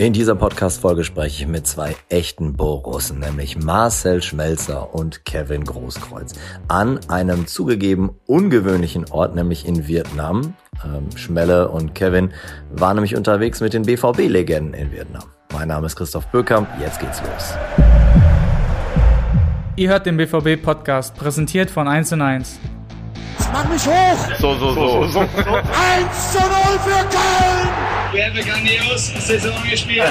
In dieser Podcast-Folge spreche ich mit zwei echten Borussen, nämlich Marcel Schmelzer und Kevin Großkreuz, an einem zugegeben ungewöhnlichen Ort, nämlich in Vietnam. Ähm, Schmelle und Kevin waren nämlich unterwegs mit den BVB-Legenden in Vietnam. Mein Name ist Christoph Böckamp, jetzt geht's los. Ihr hört den BVB-Podcast, präsentiert von 1 1. Mach mich hoch! So, so, so. so. 1 zu 0 für Köln! Wir haben grandios Saison gespielt.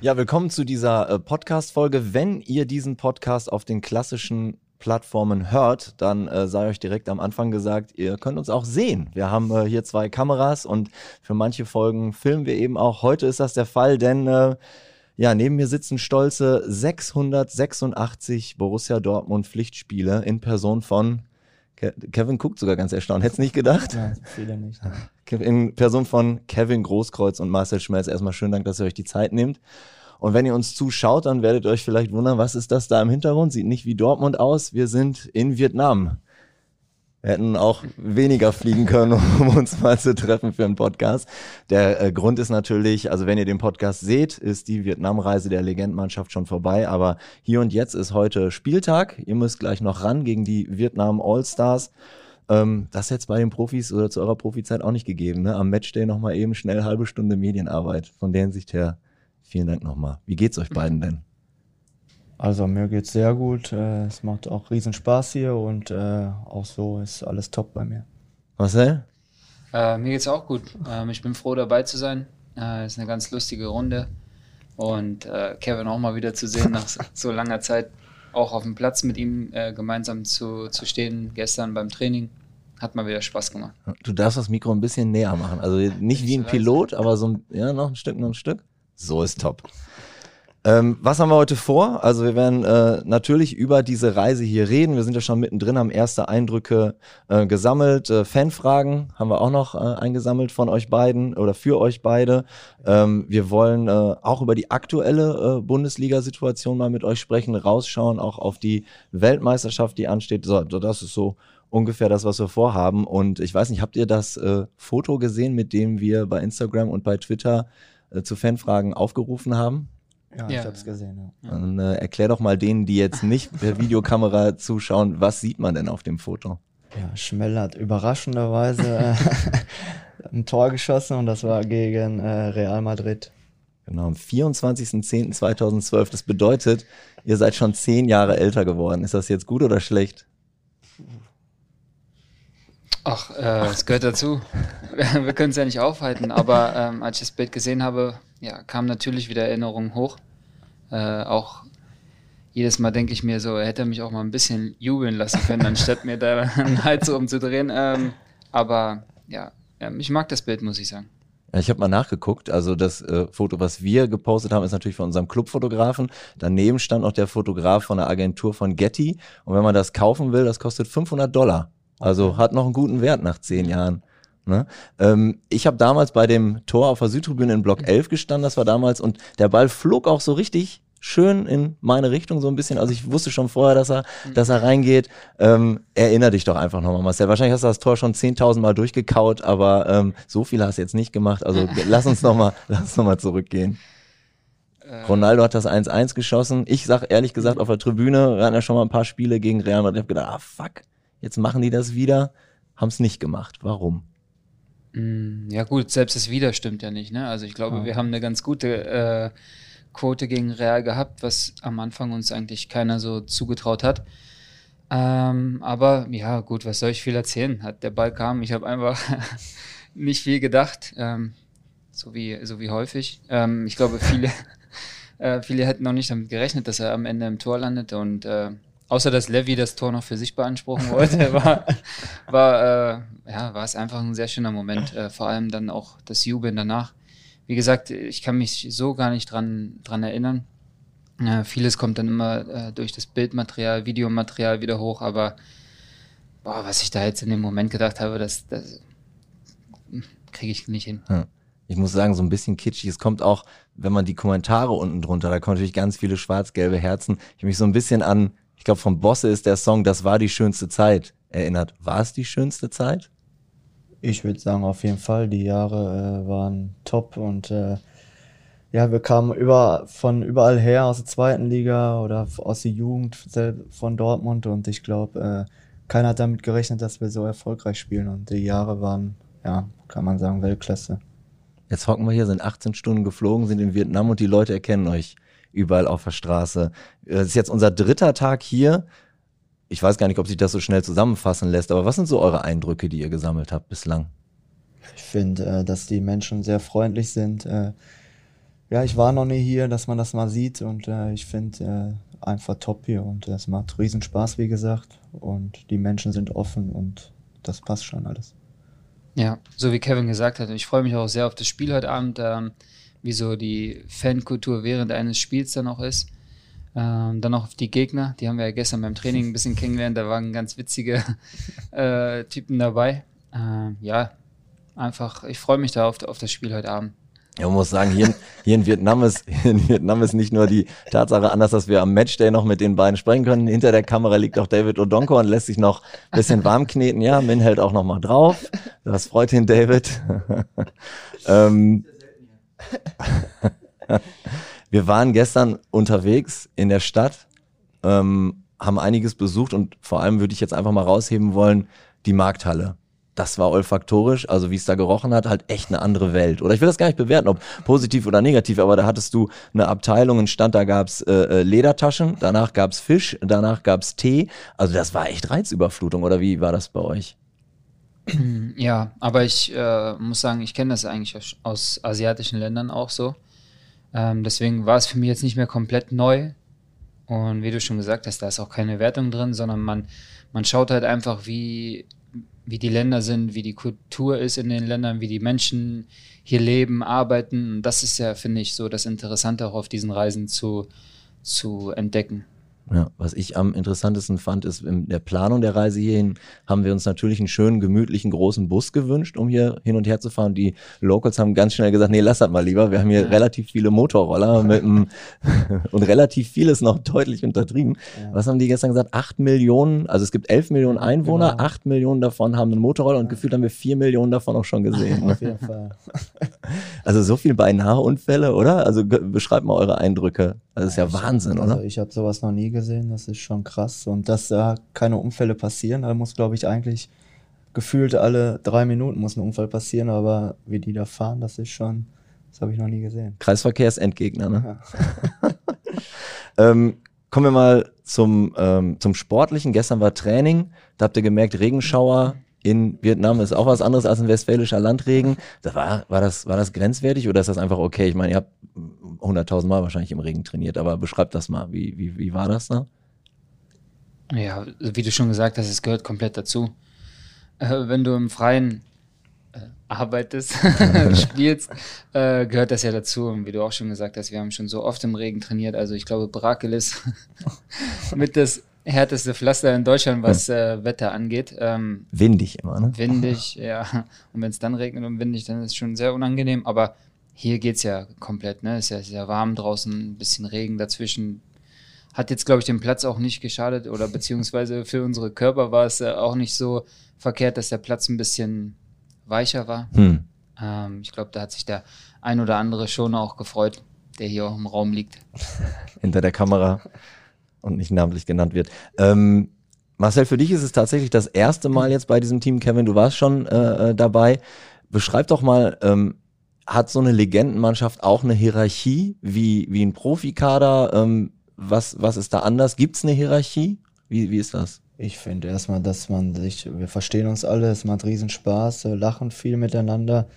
Ja, willkommen zu dieser äh, Podcast-Folge. Wenn ihr diesen Podcast auf den klassischen Plattformen hört, dann äh, sei euch direkt am Anfang gesagt, ihr könnt uns auch sehen. Wir haben äh, hier zwei Kameras und für manche Folgen filmen wir eben auch. Heute ist das der Fall, denn äh, ja, neben mir sitzen stolze 686 Borussia Dortmund Pflichtspiele in Person von Kevin guckt sogar ganz erstaunt. Hättest nicht gedacht? Nein, viele nicht. In Person von Kevin Großkreuz und Marcel Schmelz. Erstmal schönen Dank, dass ihr euch die Zeit nehmt. Und wenn ihr uns zuschaut, dann werdet ihr euch vielleicht wundern, was ist das da im Hintergrund? Sieht nicht wie Dortmund aus. Wir sind in Vietnam. Wir hätten auch weniger fliegen können, um uns mal zu treffen für einen Podcast. Der äh, Grund ist natürlich, also wenn ihr den Podcast seht, ist die Vietnamreise der Legendmannschaft schon vorbei. Aber hier und jetzt ist heute Spieltag. Ihr müsst gleich noch ran gegen die Vietnam All-Stars. Ähm, das jetzt bei den Profis oder zu eurer Profizeit auch nicht gegeben. Ne? Am Matchday nochmal eben schnell halbe Stunde Medienarbeit. Von der Hinsicht her, vielen Dank nochmal. Wie geht's euch beiden denn? Also mir geht's sehr gut. Äh, es macht auch riesen Spaß hier und äh, auch so ist alles top bei mir. Marcel? Äh, mir geht's auch gut. Ähm, ich bin froh dabei zu sein. Äh, ist eine ganz lustige Runde und äh, Kevin auch mal wieder zu sehen nach so langer Zeit, auch auf dem Platz mit ihm äh, gemeinsam zu, zu stehen. Gestern beim Training hat mal wieder Spaß gemacht. Du darfst das Mikro ein bisschen näher machen. Also nicht wie ein Pilot, aber so ein, ja, noch ein Stück, noch ein Stück. So ist top. Ähm, was haben wir heute vor? Also wir werden äh, natürlich über diese Reise hier reden. Wir sind ja schon mittendrin, haben erste Eindrücke äh, gesammelt. Äh, Fanfragen haben wir auch noch äh, eingesammelt von euch beiden oder für euch beide. Ähm, wir wollen äh, auch über die aktuelle äh, Bundesliga-Situation mal mit euch sprechen, rausschauen, auch auf die Weltmeisterschaft, die ansteht. So, das ist so ungefähr das, was wir vorhaben. Und ich weiß nicht, habt ihr das äh, Foto gesehen, mit dem wir bei Instagram und bei Twitter äh, zu Fanfragen aufgerufen haben? Ja, ja. ich habe es gesehen. Ja. Dann äh, erklär doch mal denen, die jetzt nicht per Videokamera zuschauen, was sieht man denn auf dem Foto? Ja, Schmell hat überraschenderweise äh, ein Tor geschossen und das war gegen äh, Real Madrid. Genau, am 24.10.2012. Das bedeutet, ihr seid schon zehn Jahre älter geworden. Ist das jetzt gut oder schlecht? Ach, äh, es gehört dazu. Wir können es ja nicht aufhalten, aber ähm, als ich das Bild gesehen habe, ja, kamen natürlich wieder Erinnerungen hoch. Äh, auch jedes Mal denke ich mir so, er hätte mich auch mal ein bisschen jubeln lassen können, anstatt mir da einen Hals umzudrehen. Ähm, aber ja, ich mag das Bild, muss ich sagen. Ich habe mal nachgeguckt. Also das äh, Foto, was wir gepostet haben, ist natürlich von unserem Clubfotografen. Daneben stand auch der Fotograf von der Agentur von Getty. Und wenn man das kaufen will, das kostet 500 Dollar. Also hat noch einen guten Wert nach zehn Jahren. Ne? Ähm, ich habe damals bei dem Tor auf der Südtribüne in Block 11 gestanden, das war damals, und der Ball flog auch so richtig schön in meine Richtung so ein bisschen. Also ich wusste schon vorher, dass er, dass er reingeht. Ähm, erinnere dich doch einfach nochmal, Marcel. Wahrscheinlich hast du das Tor schon 10.000 Mal durchgekaut, aber ähm, so viel hast du jetzt nicht gemacht. Also lass uns nochmal, lass uns noch mal zurückgehen. Äh. Ronaldo hat das 1-1 geschossen. Ich sag ehrlich gesagt auf der Tribüne, wir hatten ja schon mal ein paar Spiele gegen Real Madrid. Ich hab gedacht, ah fuck, jetzt machen die das wieder. Haben es nicht gemacht. Warum? Mm, ja gut, selbst das Wieder stimmt ja nicht. Ne? Also ich glaube, ja. wir haben eine ganz gute äh, Quote gegen Real gehabt, was am Anfang uns eigentlich keiner so zugetraut hat. Ähm, aber ja gut, was soll ich viel erzählen? Hat der Ball kam, ich habe einfach nicht viel gedacht, ähm, so wie so wie häufig. Ähm, ich glaube, viele äh, viele hätten noch nicht damit gerechnet, dass er am Ende im Tor landet und äh, außer dass Levy das Tor noch für sich beanspruchen wollte, war, war, äh, ja, war es einfach ein sehr schöner Moment. Äh, vor allem dann auch das Jubeln danach. Wie gesagt, ich kann mich so gar nicht dran, dran erinnern. Äh, vieles kommt dann immer äh, durch das Bildmaterial, Videomaterial wieder hoch, aber boah, was ich da jetzt in dem Moment gedacht habe, das, das kriege ich nicht hin. Ja. Ich muss sagen, so ein bisschen kitschig. Es kommt auch, wenn man die Kommentare unten drunter, da kommen natürlich ganz viele schwarz-gelbe Herzen. Ich mich so ein bisschen an ich glaube, vom Bosse ist der Song Das war die schönste Zeit erinnert. War es die schönste Zeit? Ich würde sagen, auf jeden Fall. Die Jahre äh, waren top und äh, ja, wir kamen über, von überall her aus der zweiten Liga oder aus der Jugend von Dortmund und ich glaube, äh, keiner hat damit gerechnet, dass wir so erfolgreich spielen und die Jahre waren, ja, kann man sagen, Weltklasse. Jetzt hocken wir hier, sind 18 Stunden geflogen, sind in Vietnam und die Leute erkennen euch überall auf der Straße. Es ist jetzt unser dritter Tag hier ich weiß gar nicht, ob sich das so schnell zusammenfassen lässt, aber was sind so eure Eindrücke, die ihr gesammelt habt bislang? Ich finde, äh, dass die Menschen sehr freundlich sind. Äh, ja, ich war noch nie hier, dass man das mal sieht und äh, ich finde äh, einfach top hier und es macht riesen Spaß, wie gesagt. Und die Menschen sind offen und das passt schon alles. Ja, so wie Kevin gesagt hat, ich freue mich auch sehr auf das Spiel heute Abend, ähm, wie so die Fankultur während eines Spiels dann auch ist. Ähm, dann noch die Gegner, die haben wir ja gestern beim Training ein bisschen kennengelernt, da waren ganz witzige äh, Typen dabei. Ähm, ja, einfach, ich freue mich da auf, auf das Spiel heute Abend. Ja, man muss sagen, hier, hier, in Vietnam ist, in Vietnam ist nicht nur die Tatsache anders, dass wir am Matchday noch mit den beiden sprechen können. Hinter der Kamera liegt auch David Odonko und lässt sich noch ein bisschen warm kneten. Ja, Min hält auch noch mal drauf. Das freut ihn, David. ähm, wir waren gestern unterwegs in der Stadt, ähm, haben einiges besucht und vor allem würde ich jetzt einfach mal rausheben wollen, die Markthalle. Das war olfaktorisch, also wie es da gerochen hat, halt echt eine andere Welt. Oder ich will das gar nicht bewerten, ob positiv oder negativ, aber da hattest du eine Abteilung, einen Stand, da gab's äh, äh Ledertaschen, danach gab's Fisch, danach gab's Tee. Also das war echt Reizüberflutung, oder wie war das bei euch? Ja, aber ich äh, muss sagen, ich kenne das eigentlich aus, asiatischen Ländern auch so. Ähm, deswegen war es für mich jetzt nicht mehr komplett neu. Und wie du schon gesagt hast, da ist auch keine Wertung drin, sondern man, man schaut halt einfach, wie, wie die Länder sind, wie die Kultur ist in den Ländern, wie die Menschen hier leben, arbeiten. Und das ist ja, finde ich, so das Interessante auch auf diesen Reisen zu, zu entdecken. Ja, was ich am interessantesten fand, ist in der Planung der Reise hierhin haben wir uns natürlich einen schönen, gemütlichen, großen Bus gewünscht, um hier hin und her zu fahren. Die Locals haben ganz schnell gesagt, nee, lass das mal lieber. Wir haben hier ja. relativ viele Motorroller mit einem und relativ vieles noch deutlich untertrieben. Ja. Was haben die gestern gesagt? Acht Millionen, also es gibt elf Millionen Einwohner, genau. acht Millionen davon haben einen Motorroller und gefühlt haben wir vier Millionen davon auch schon gesehen. Auf jeden Fall. Also so viel beinahe Unfälle, oder? Also beschreibt mal eure Eindrücke. Das ist ja, ja Wahnsinn, also oder? Ich habe sowas noch nie gesehen, das ist schon krass. Und dass da keine Unfälle passieren, da muss, glaube ich, eigentlich gefühlt alle drei Minuten muss ein Unfall passieren, aber wie die da fahren, das ist schon, das habe ich noch nie gesehen. Kreisverkehrsendgegner, ne? Ja. ähm, kommen wir mal zum, ähm, zum Sportlichen. Gestern war Training, da habt ihr gemerkt, Regenschauer in Vietnam ist auch was anderes als ein westfälischer Landregen. Das war, war, das, war das grenzwertig oder ist das einfach okay? Ich meine, ihr habt 100.000 Mal wahrscheinlich im Regen trainiert, aber beschreibt das mal. Wie, wie, wie war das da? Ja, wie du schon gesagt hast, es gehört komplett dazu. Äh, wenn du im Freien äh, arbeitest, spielst, äh, gehört das ja dazu. Und wie du auch schon gesagt hast, wir haben schon so oft im Regen trainiert. Also ich glaube, Brakel ist mit das härteste Pflaster in Deutschland, was äh, Wetter angeht. Ähm, windig immer, ne? Windig, ja. Und wenn es dann regnet und windig, dann ist es schon sehr unangenehm. Aber hier geht es ja komplett, ne? Ist ja sehr warm draußen, ein bisschen Regen dazwischen. Hat jetzt, glaube ich, dem Platz auch nicht geschadet oder beziehungsweise für unsere Körper war es äh, auch nicht so verkehrt, dass der Platz ein bisschen weicher war. Hm. Ähm, ich glaube, da hat sich der ein oder andere schon auch gefreut, der hier auch im Raum liegt. Hinter der Kamera und nicht namentlich genannt wird. Ähm, Marcel, für dich ist es tatsächlich das erste Mal jetzt bei diesem Team. Kevin, du warst schon äh, äh dabei. Beschreib doch mal, ähm, hat so eine Legendenmannschaft auch eine Hierarchie wie, wie ein Profikader? Ähm, was, was ist da anders? Gibt es eine Hierarchie? Wie, wie ist das? Ich finde erstmal, dass man sich, wir verstehen uns alle, es macht riesen Spaß, lachen viel miteinander.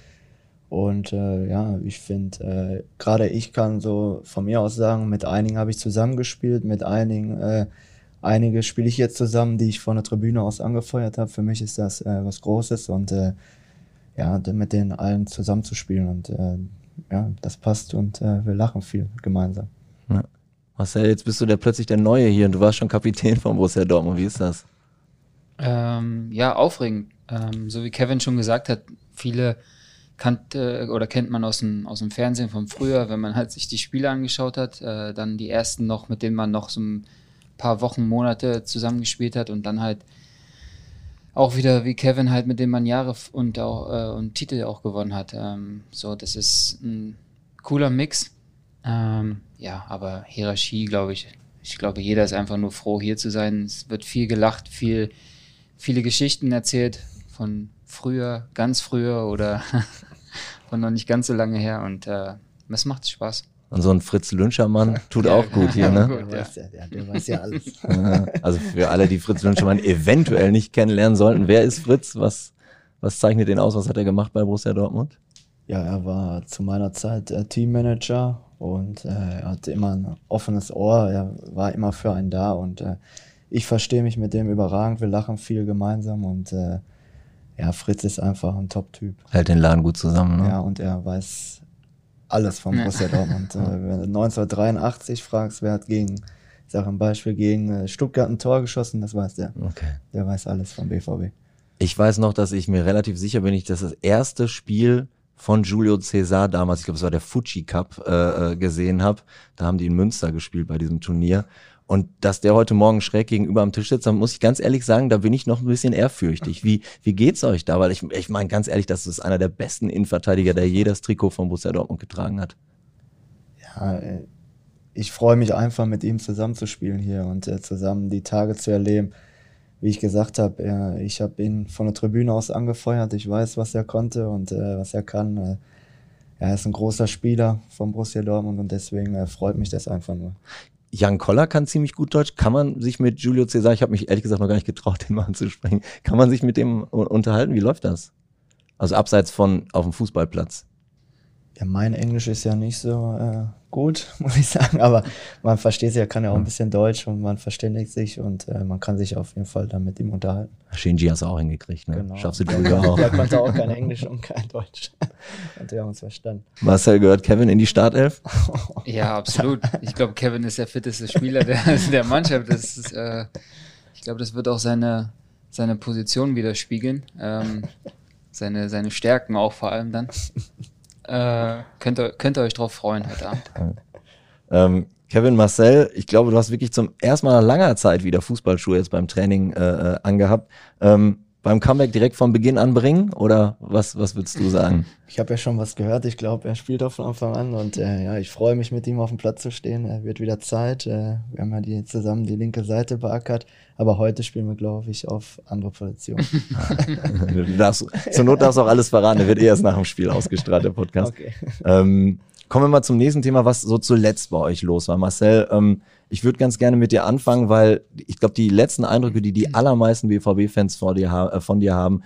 Und äh, ja, ich finde, äh, gerade ich kann so von mir aus sagen, mit einigen habe ich zusammengespielt, mit einigen, äh, einige spiele ich jetzt zusammen, die ich von der Tribüne aus angefeuert habe. Für mich ist das äh, was Großes und äh, ja, mit denen allen zusammenzuspielen und äh, ja, das passt und äh, wir lachen viel gemeinsam. Ja. Marcel, jetzt bist du der plötzlich der Neue hier und du warst schon Kapitän von Borussia Dortmund. Wie ist das? Ähm, ja, aufregend. Ähm, so wie Kevin schon gesagt hat, viele kannte oder kennt man aus dem, aus dem Fernsehen von früher, wenn man halt sich die Spiele angeschaut hat, äh, dann die ersten noch, mit denen man noch so ein paar Wochen, Monate zusammengespielt hat und dann halt auch wieder wie Kevin halt, mit dem man Jahre und auch äh, und Titel auch gewonnen hat. Ähm, so, das ist ein cooler Mix. Ähm, ja, aber Hierarchie, glaube ich, ich glaube, jeder ist einfach nur froh, hier zu sein. Es wird viel gelacht, viel, viele Geschichten erzählt von früher, ganz früher oder von noch nicht ganz so lange her und äh, es macht Spaß. Und so ein Fritz Lünschermann tut ja, auch gut hier, ne? Gut, ja. Ja, der weiß ja alles. Also für alle, die Fritz Lünschermann eventuell nicht kennenlernen sollten, wer ist Fritz? Was, was zeichnet den aus? Was hat er gemacht bei Borussia Dortmund? Ja, er war zu meiner Zeit äh, Teammanager und äh, er hatte immer ein offenes Ohr. Er war immer für einen da und äh, ich verstehe mich mit dem überragend. Wir lachen viel gemeinsam und äh, ja, Fritz ist einfach ein Top-Typ. Hält den Laden gut zusammen, ne? Ja, und er weiß alles vom Borussia Dortmund. Äh, wenn du 1983 fragst, wer hat gegen, ich sage ein Beispiel, gegen äh, Stuttgart ein Tor geschossen, das weiß der. Okay. Der weiß alles vom BVB. Ich weiß noch, dass ich mir relativ sicher bin, ich das das erste Spiel von Julio Cesar damals, ich glaube, es war der Fuji Cup, äh, äh gesehen habe. Da haben die in Münster gespielt bei diesem Turnier. Und dass der heute Morgen schräg gegenüber am Tisch sitzt, dann muss ich ganz ehrlich sagen, da bin ich noch ein bisschen ehrfürchtig. Wie, wie geht's euch da? Weil ich, ich meine ganz ehrlich, das ist einer der besten Innenverteidiger, der je das Trikot von Borussia Dortmund getragen hat. Ja, äh, ich freue mich einfach, mit ihm zusammenzuspielen hier und äh, zusammen die Tage zu erleben. Wie ich gesagt habe, äh, ich habe ihn von der Tribüne aus angefeuert. Ich weiß, was er konnte und was er kann. Er ist ein großer Spieler von Borussia Dortmund und deswegen freut mich das einfach nur. Jan Koller kann ziemlich gut Deutsch. Kann man sich mit Julio Cesar, ich habe mich ehrlich gesagt noch gar nicht getraut, den mal anzusprechen, kann man sich mit dem unterhalten? Wie läuft das? Also abseits von auf dem Fußballplatz. Ja, mein Englisch ist ja nicht so äh, gut, muss ich sagen, aber man versteht sich, er kann ja auch ein bisschen Deutsch und man verständigt sich und äh, man kann sich auf jeden Fall dann mit ihm unterhalten. Shinji hast du auch hingekriegt, ne? Genau. Schaffst du Julio auch. Der konnte auch kein Englisch und kein Deutsch. und wir haben uns verstanden. Marcel gehört Kevin in die Startelf? Ja, absolut. Ich glaube, Kevin ist der fitteste Spieler der, der Mannschaft. Das ist, äh, ich glaube, das wird auch seine, seine Position widerspiegeln. Ähm, seine, seine Stärken auch vor allem dann. Äh, könnt, ihr, könnt ihr euch drauf freuen heute Abend. ähm, Kevin Marcel, ich glaube, du hast wirklich zum ersten Mal nach langer Zeit wieder Fußballschuhe jetzt beim Training äh, äh angehabt. Ähm, beim Comeback direkt von Beginn an bringen oder was, was würdest du sagen? Ich habe ja schon was gehört. Ich glaube, er spielt auch von Anfang an und äh, ja, ich freue mich mit ihm auf dem Platz zu stehen. Er wird wieder Zeit. Äh, wir haben ja die, zusammen die linke Seite beackert, aber heute spielen wir, glaube ich, auf andere Positionen. darfst, zur Not darfst du auch alles verraten. Er wird eh erst nach dem Spiel ausgestrahlt, der Podcast. Okay. Ähm, kommen wir mal zum nächsten Thema, was so zuletzt bei euch los war. Marcel, ähm, ich würde ganz gerne mit dir anfangen, weil ich glaube, die letzten Eindrücke, die die allermeisten BVB-Fans äh, von dir haben,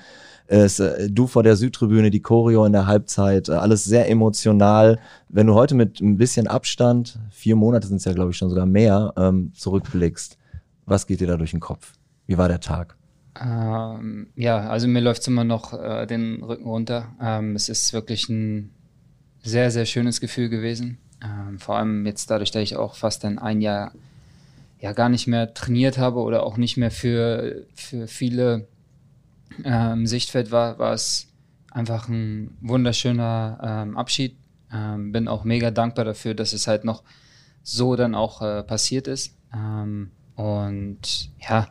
ist äh, du vor der Südtribüne, die Choreo in der Halbzeit, äh, alles sehr emotional. Wenn du heute mit ein bisschen Abstand, vier Monate sind es ja, glaube ich, schon sogar mehr, ähm, zurückblickst, was geht dir da durch den Kopf? Wie war der Tag? Ähm, ja, also mir läuft es immer noch äh, den Rücken runter. Ähm, es ist wirklich ein sehr, sehr schönes Gefühl gewesen. Ähm, vor allem jetzt dadurch, dass ich auch fast dann ein Jahr ja gar nicht mehr trainiert habe oder auch nicht mehr für, für viele ähm, Sichtfeld war, war es einfach ein wunderschöner ähm, Abschied. Ähm, bin auch mega dankbar dafür, dass es halt noch so dann auch äh, passiert ist. Ähm, und ja,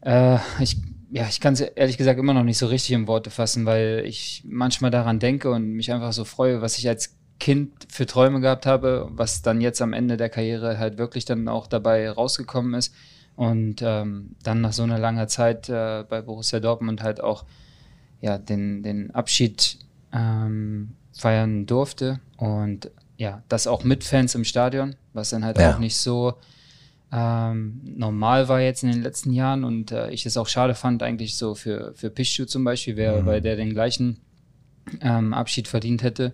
äh, ich, ja, ich kann es ehrlich gesagt immer noch nicht so richtig in Worte fassen, weil ich manchmal daran denke und mich einfach so freue, was ich als Kind für Träume gehabt habe, was dann jetzt am Ende der Karriere halt wirklich dann auch dabei rausgekommen ist. Und ähm, dann nach so einer langen Zeit äh, bei Borussia Dortmund halt auch ja, den, den Abschied ähm, feiern durfte. Und ja, das auch mit Fans im Stadion, was dann halt ja. auch nicht so ähm, normal war jetzt in den letzten Jahren. Und äh, ich es auch schade fand, eigentlich so für, für Pichu zum Beispiel, wer, mhm. weil der den gleichen ähm, Abschied verdient hätte.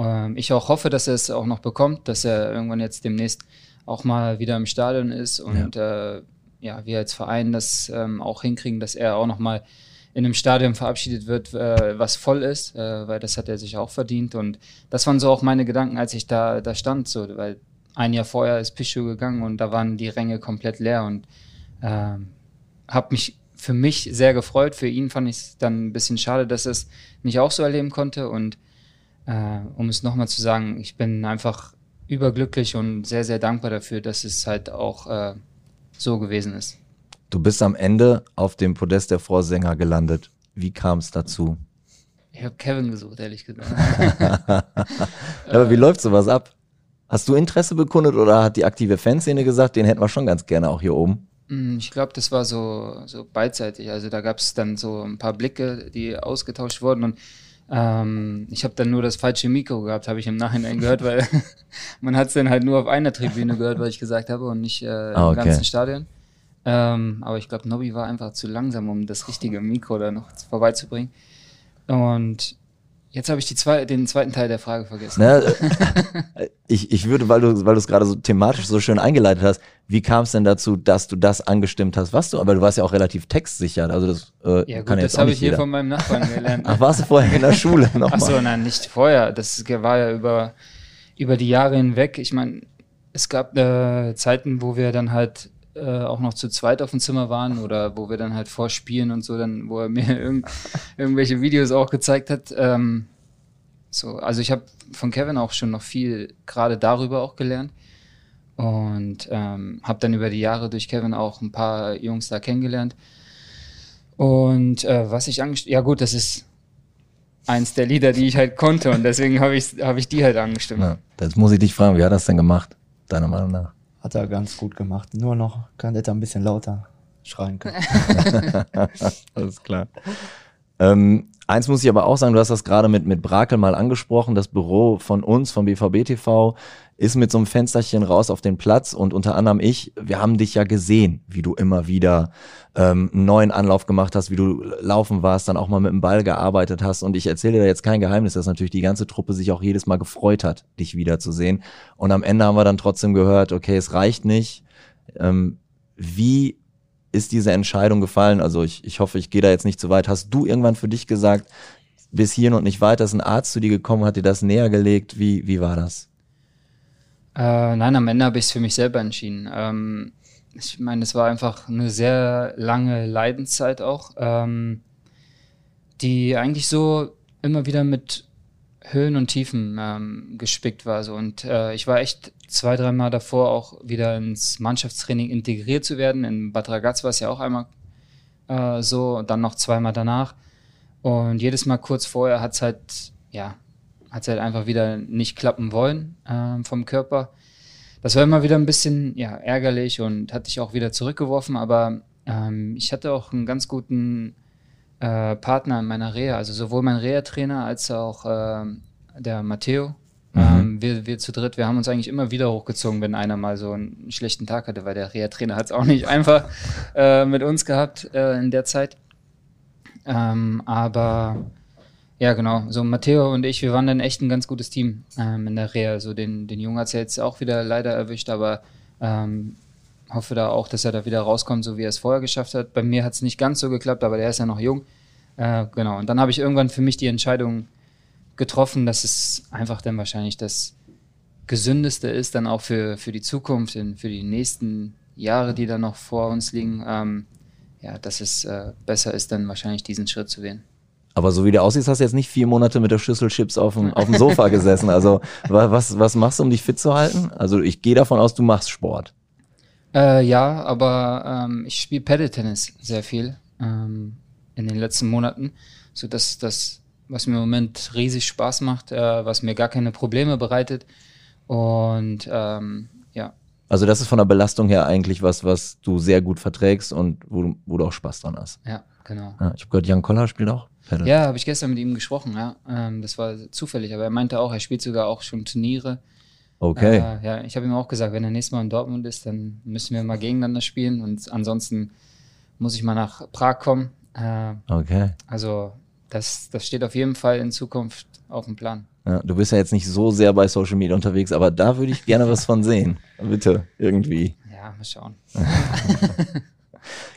Ähm, ich auch hoffe, dass er es auch noch bekommt, dass er irgendwann jetzt demnächst auch mal wieder im Stadion ist und ja, äh, ja wir als Verein das ähm, auch hinkriegen, dass er auch noch mal in einem Stadion verabschiedet wird, äh, was voll ist, äh, weil das hat er sich auch verdient und das waren so auch meine Gedanken, als ich da, da stand, so, weil ein Jahr vorher ist Pichu gegangen und da waren die Ränge komplett leer und äh, habe mich für mich sehr gefreut. Für ihn fand ich es dann ein bisschen schade, dass er es nicht auch so erleben konnte und äh, um es nochmal zu sagen, ich bin einfach überglücklich und sehr, sehr dankbar dafür, dass es halt auch äh, so gewesen ist. Du bist am Ende auf dem Podest der Vorsänger gelandet. Wie kam es dazu? Ich habe Kevin gesucht, ehrlich gesagt. Aber wie läuft sowas ab? Hast du Interesse bekundet oder hat die aktive Fanszene gesagt, den hätten wir schon ganz gerne auch hier oben? Mm, Ich glaube, das war so, so beidseitig. Also da gab es dann so ein paar Blicke, die ausgetauscht wurden und ähm, ich habe dann nur das falsche Mikro gehabt, habe ich im Nachhinein gehört, weil man hat es dann halt nur auf einer Tribüne gehört, was ich gesagt habe und nicht äh, Ah, im okay. ganzen Stadion. Ähm, aber ich glaube, Nobby war einfach zu langsam, um das richtige Mikro da noch vorbeizubringen. Und jetzt habe ich die zwei, den zweiten Teil der Frage vergessen. Ne? äh, ich, ich würde, weil du weil du es gerade so thematisch so schön eingeleitet hast, wie kam es denn dazu, dass du das angestimmt hast, was du, aber du warst ja auch relativ textsicher, also das äh, Ja gut, kann ja das jetzt habe ich hier jeder. von meinem Nachbarn gelernt. Ach, warst du vorher in der Schule nochmal? Ach so, nein, nicht vorher. Das war ja über, über die Jahre hinweg. Ich meine, es gab äh, Zeiten, wo wir dann halt äh, auch noch zu zweit auf dem Zimmer waren oder wo wir dann halt vorspielen und so, dann, wo er mir irgend, irgendwelche Videos auch gezeigt hat. Ähm, so, also ich habe von Kevin auch schon noch viel gerade darüber auch gelernt und ähm, habe dann über die Jahre durch Kevin auch ein paar Jungs da kennengelernt. Und äh, was ich angestimmt, ja gut, das ist eins der Lieder, die ich halt konnte und deswegen habe ich, hab ich die halt angestimmt. Ja, das muss ich dich fragen, wie hat das denn gemacht, deiner Meinung nach? Hat er ganz gut gemacht. Nur noch kann er ein bisschen lauter schreien können. Alles klar. Ähm, eins muss ich aber auch sagen, du hast das gerade mit, mit Brakel mal angesprochen. Das Büro von uns, vom BVB TV, ist mit so einem Fensterchen raus auf den Platz und unter anderem ich, wir haben dich ja gesehen, wie du immer wieder ähm, einen neuen Anlauf gemacht hast, wie du laufen warst, dann auch mal mit dem Ball gearbeitet hast. Und ich erzähle dir jetzt kein Geheimnis, dass natürlich die ganze Truppe sich auch jedes Mal gefreut hat, dich wiederzusehen. Und am Ende haben wir dann trotzdem gehört, okay, es reicht nicht. Ähm, wie ist diese Entscheidung gefallen? Also ich, ich hoffe, ich gehe da jetzt nicht zu weit. Hast du irgendwann für dich gesagt, bis hierhin und nicht weiter, ist ein Arzt zu dir gekommen, hat dir das näher gelegt? Wie, wie war das? Äh, nein, am Ende habe ich es für mich selber entschieden. Ähm, ich meine, es war einfach eine sehr lange Leidenszeit auch, ähm, die eigentlich so immer wieder mit Höhen und Tiefen ähm, gespickt war. So. Und äh, ich war echt zwei, dreimal davor, auch wieder ins Mannschaftstraining integriert zu werden. In Bad Ragaz war es ja auch einmal äh, so und dann noch zweimal danach. Und jedes Mal kurz vorher hat es halt, ja, hat halt einfach wieder nicht klappen wollen ähm, vom Körper. Das war immer wieder ein bisschen ja, ärgerlich und hat dich auch wieder zurückgeworfen, aber ähm, ich hatte auch einen ganz guten äh, Partner in meiner Reha, also sowohl mein Reha-Trainer als auch ähm, der Matteo. Ähm, wir, wir zu dritt, wir haben uns eigentlich immer wieder hochgezogen, wenn einer mal so einen schlechten Tag hatte, weil der Reha-Trainer hat es auch nicht einfach äh, mit uns gehabt äh, in der Zeit. Ähm, aber ja, genau. So Matteo und ich, wir waren dann echt ein ganz gutes Team ähm, in der Reha. So den, den Jungen hat es ja jetzt auch wieder leider erwischt, aber ähm, hoffe da auch, dass er da wieder rauskommt, so wie er es vorher geschafft hat. Bei mir hat es nicht ganz so geklappt, aber der ist ja noch jung. Äh, genau. Und dann habe ich irgendwann für mich die Entscheidung getroffen, dass es einfach dann wahrscheinlich das Gesündeste ist, dann auch für, für die Zukunft für die nächsten Jahre, die dann noch vor uns liegen. Ähm, ja, dass es äh, besser ist, dann wahrscheinlich diesen Schritt zu wählen. Aber so wie du aussiehst, hast du jetzt nicht vier Monate mit der Schüssel Chips auf dem, auf dem Sofa gesessen. Also wa- was, was machst du, um dich fit zu halten? Also ich gehe davon aus, du machst Sport. Äh, ja, aber ähm, ich spiele Paddle-Tennis sehr viel ähm, in den letzten Monaten, so dass das, was mir im Moment riesig Spaß macht, äh, was mir gar keine Probleme bereitet und ähm, ja, Also das ist von der Belastung her eigentlich was, was du sehr gut verträgst und wo du, wo du auch Spaß dran hast. ja, genau. Ja, ich habe gehört, Jan Koller spielt auch Paddle. Ja, habe ich gestern mit ihm gesprochen, ja. Ähm, das war zufällig, aber er meinte auch, er spielt sogar auch schon Turniere. Okay. Äh, ja, ich habe ihm auch gesagt, wenn er nächstes Mal in Dortmund ist, dann müssen wir mal gegeneinander spielen und ansonsten muss ich mal nach Prag kommen. Äh, Okay. also das, das steht auf jeden Fall in Zukunft auf dem Plan. Ja, du bist ja jetzt nicht so sehr bei Social Media unterwegs, aber da würde ich gerne was von sehen. Bitte, irgendwie. Ja, mal schauen.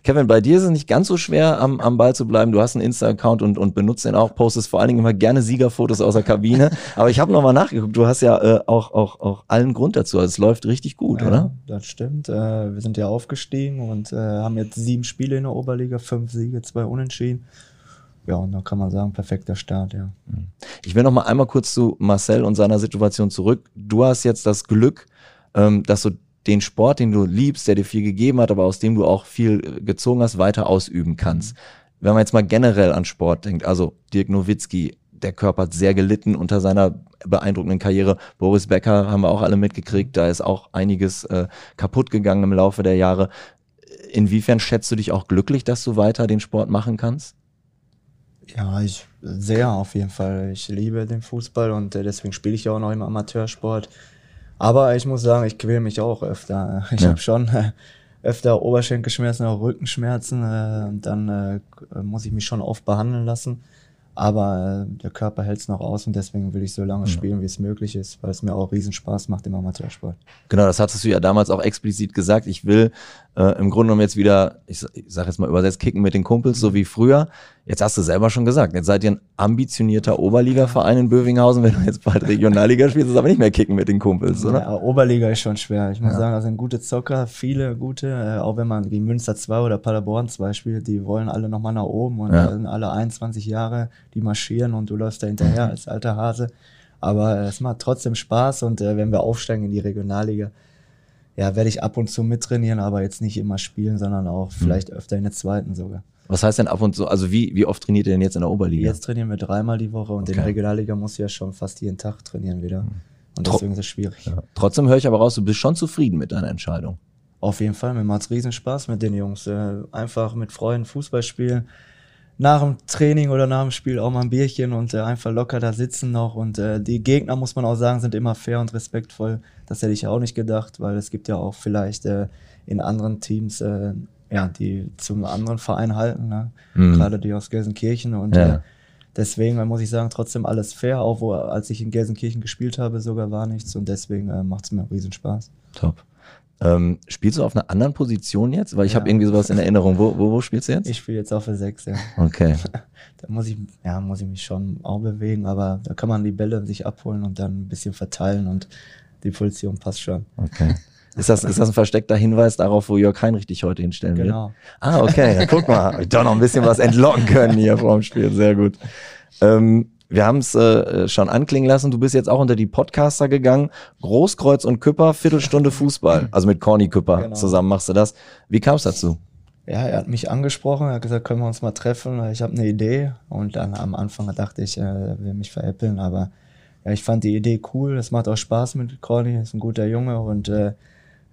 Kevin, bei dir ist es nicht ganz so schwer, am, am Ball zu bleiben. Du hast einen Insta-Account und, und benutzt den auch, postest vor allen Dingen immer gerne Siegerfotos aus der Kabine. Aber ich habe nochmal nachgeguckt, du hast ja äh, auch, auch, auch allen Grund dazu. Also es läuft richtig gut, Ja, oder? Das stimmt. Äh, wir sind ja aufgestiegen und äh, haben jetzt sieben Spiele in der Oberliga, fünf Siege, zwei Unentschieden. Ja, und da kann man sagen, perfekter Start, ja. Ich will noch mal einmal kurz zu Marcel und seiner Situation zurück. Du hast jetzt das Glück, ähm, dass so den Sport, den du liebst, der dir viel gegeben hat, aber aus dem du auch viel äh, gezogen hast, weiter ausüben kannst. Mhm. Wenn man jetzt mal generell an Sport denkt, also Dirk Nowitzki, der Körper hat sehr gelitten unter seiner beeindruckenden Karriere. Boris Becker haben wir auch alle mitgekriegt, da ist auch einiges äh, kaputt gegangen im Laufe der Jahre. Inwiefern schätzt du dich auch glücklich, dass du weiter den Sport machen kannst? Ja, ich sehr auf jeden Fall. Ich liebe den Fußball und äh, deswegen spiele ich ja auch noch im Amateursport. Aber ich muss sagen, ich quäle mich auch öfter. Ich ja. habe schon äh, öfter Oberschenkelschmerzen, auch Rückenschmerzen. Äh, und dann äh, muss ich mich schon oft behandeln lassen. Aber äh, der Körper hält es noch aus und deswegen will ich so lange spielen, wie es möglich ist, weil es mir auch riesen Spaß macht im Amateursport. Genau, das hattest du ja damals auch explizit gesagt. Ich will äh, im Grunde genommen jetzt wieder, ich, ich sage jetzt mal übersetzt, kicken mit den Kumpels, so wie früher. Jetzt hast du selber schon gesagt, jetzt seid ihr ein ambitionierter Oberliga-Verein in Bövinghausen. Wenn du jetzt bald Regionalliga spielst, ist aber nicht mehr kicken mit den Kumpels, oder? Ja, Oberliga ist schon schwer. Ich muss ja. sagen, da sind gute Zocker, viele gute, äh, auch wenn man gegen Münster 2 oder Paderborn 2 spielt, die wollen alle nochmal nach oben und ja. sind alle 21 Jahre, die marschieren und du läufst da hinterher als alter Hase. Aber es macht trotzdem Spaß und äh, wenn wir aufsteigen in die Regionalliga, ja, werde ich ab und zu mittrainieren, aber jetzt nicht immer spielen, sondern auch hm. vielleicht öfter in der zweiten sogar. Was heißt denn ab und zu, also wie, wie oft trainiert ihr denn jetzt in der Oberliga? Jetzt trainieren wir dreimal die Woche und okay. in der Regionalliga muss ich ja schon fast jeden Tag trainieren wieder. Hm. Und deswegen ist es schwierig. Ja. Trotzdem höre ich aber raus, du bist schon zufrieden mit deiner Entscheidung. Auf jeden Fall, mir macht es riesen Spaß mit den Jungs. Äh, einfach mit Freunden Fußball spielen nach dem Training oder nach dem Spiel auch mal ein Bierchen und äh, einfach locker da sitzen noch. Und äh, die Gegner, muss man auch sagen, sind immer fair und respektvoll. Das hätte ich auch nicht gedacht, weil es gibt ja auch vielleicht äh, in anderen Teams, äh, ja, die zum anderen Verein halten, ne? Mhm. gerade die aus Gelsenkirchen. Und ja. äh, deswegen muss ich sagen, trotzdem alles fair, auch wo, als ich in Gelsenkirchen gespielt habe, sogar war nichts. Und deswegen äh, macht es mir riesen Spaß. Top. Ähm, spielst du auf einer anderen Position jetzt? Weil ich ja. habe irgendwie sowas in Erinnerung. Wo, wo, wo spielst du jetzt? Ich spiele jetzt auf der 6, ja. Okay. da muss ich, ja, muss ich mich schon auch bewegen, aber da kann man die Bälle sich abholen und dann ein bisschen verteilen und die Position passt schon. Okay. Ist das, ist das ein versteckter Hinweis darauf, wo Jörg Heinrich dich heute hinstellen will? Genau. Ah, okay. Ja, guck mal, ich doch noch ein bisschen was entlocken können hier vor dem Spiel. Sehr gut. Ähm, wir haben es äh, schon anklingen lassen, du bist jetzt auch unter die Podcaster gegangen. Großkreuz und Küpper, Viertelstunde Fußball. Also mit Corny Küpper genau. zusammen machst du das. Wie kam es dazu? Ja, er hat mich angesprochen, er hat gesagt, können wir uns mal treffen, ich habe eine Idee. Und dann am Anfang dachte ich, er will mich veräppeln, aber ja, ich fand die Idee cool, es macht auch Spaß mit Corny, ist ein guter Junge und äh,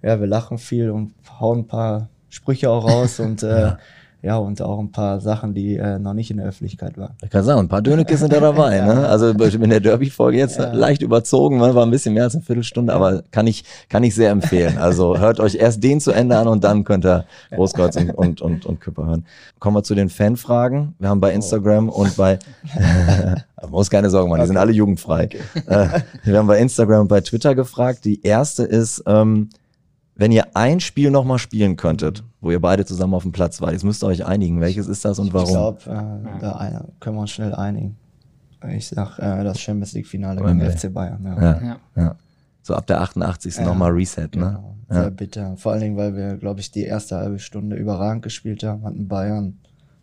ja, wir lachen viel und hauen ein paar Sprüche auch raus und äh, ja ja, und auch ein paar Sachen, die äh, noch nicht in der Öffentlichkeit waren. Ich kann sagen, ein paar Dönekes sind da dabei. ja. ne? Also in der Derby-Folge jetzt ja. leicht überzogen, ne? war ein bisschen mehr als eine Viertelstunde, aber kann ich, kann ich sehr empfehlen. Also hört euch erst den zu Ende an und dann könnt ihr Großkreuz und, und, und, und Küpper hören. Kommen wir zu den Fanfragen. Wir haben bei Instagram oh. und bei, muss keine Sorgen machen, die sind alle jugendfrei. Okay. Äh, wir haben bei Instagram und bei Twitter gefragt. Die erste ist, ähm, wenn ihr ein Spiel nochmal spielen könntet, wo ihr beide zusammen auf dem Platz wart, jetzt müsst ihr euch einigen, welches ist das und warum? Ich glaube, äh, da können wir uns schnell einigen. Ich sag äh, das Champions League Finale beim FC Bayern. Ja. Ja, ja. ja. So ab der 88. Ja, nochmal Reset, ne? Genau. Sehr bitter. Vor allen Dingen, weil wir, glaube ich, die erste halbe Stunde überragend gespielt haben, hatten Bayern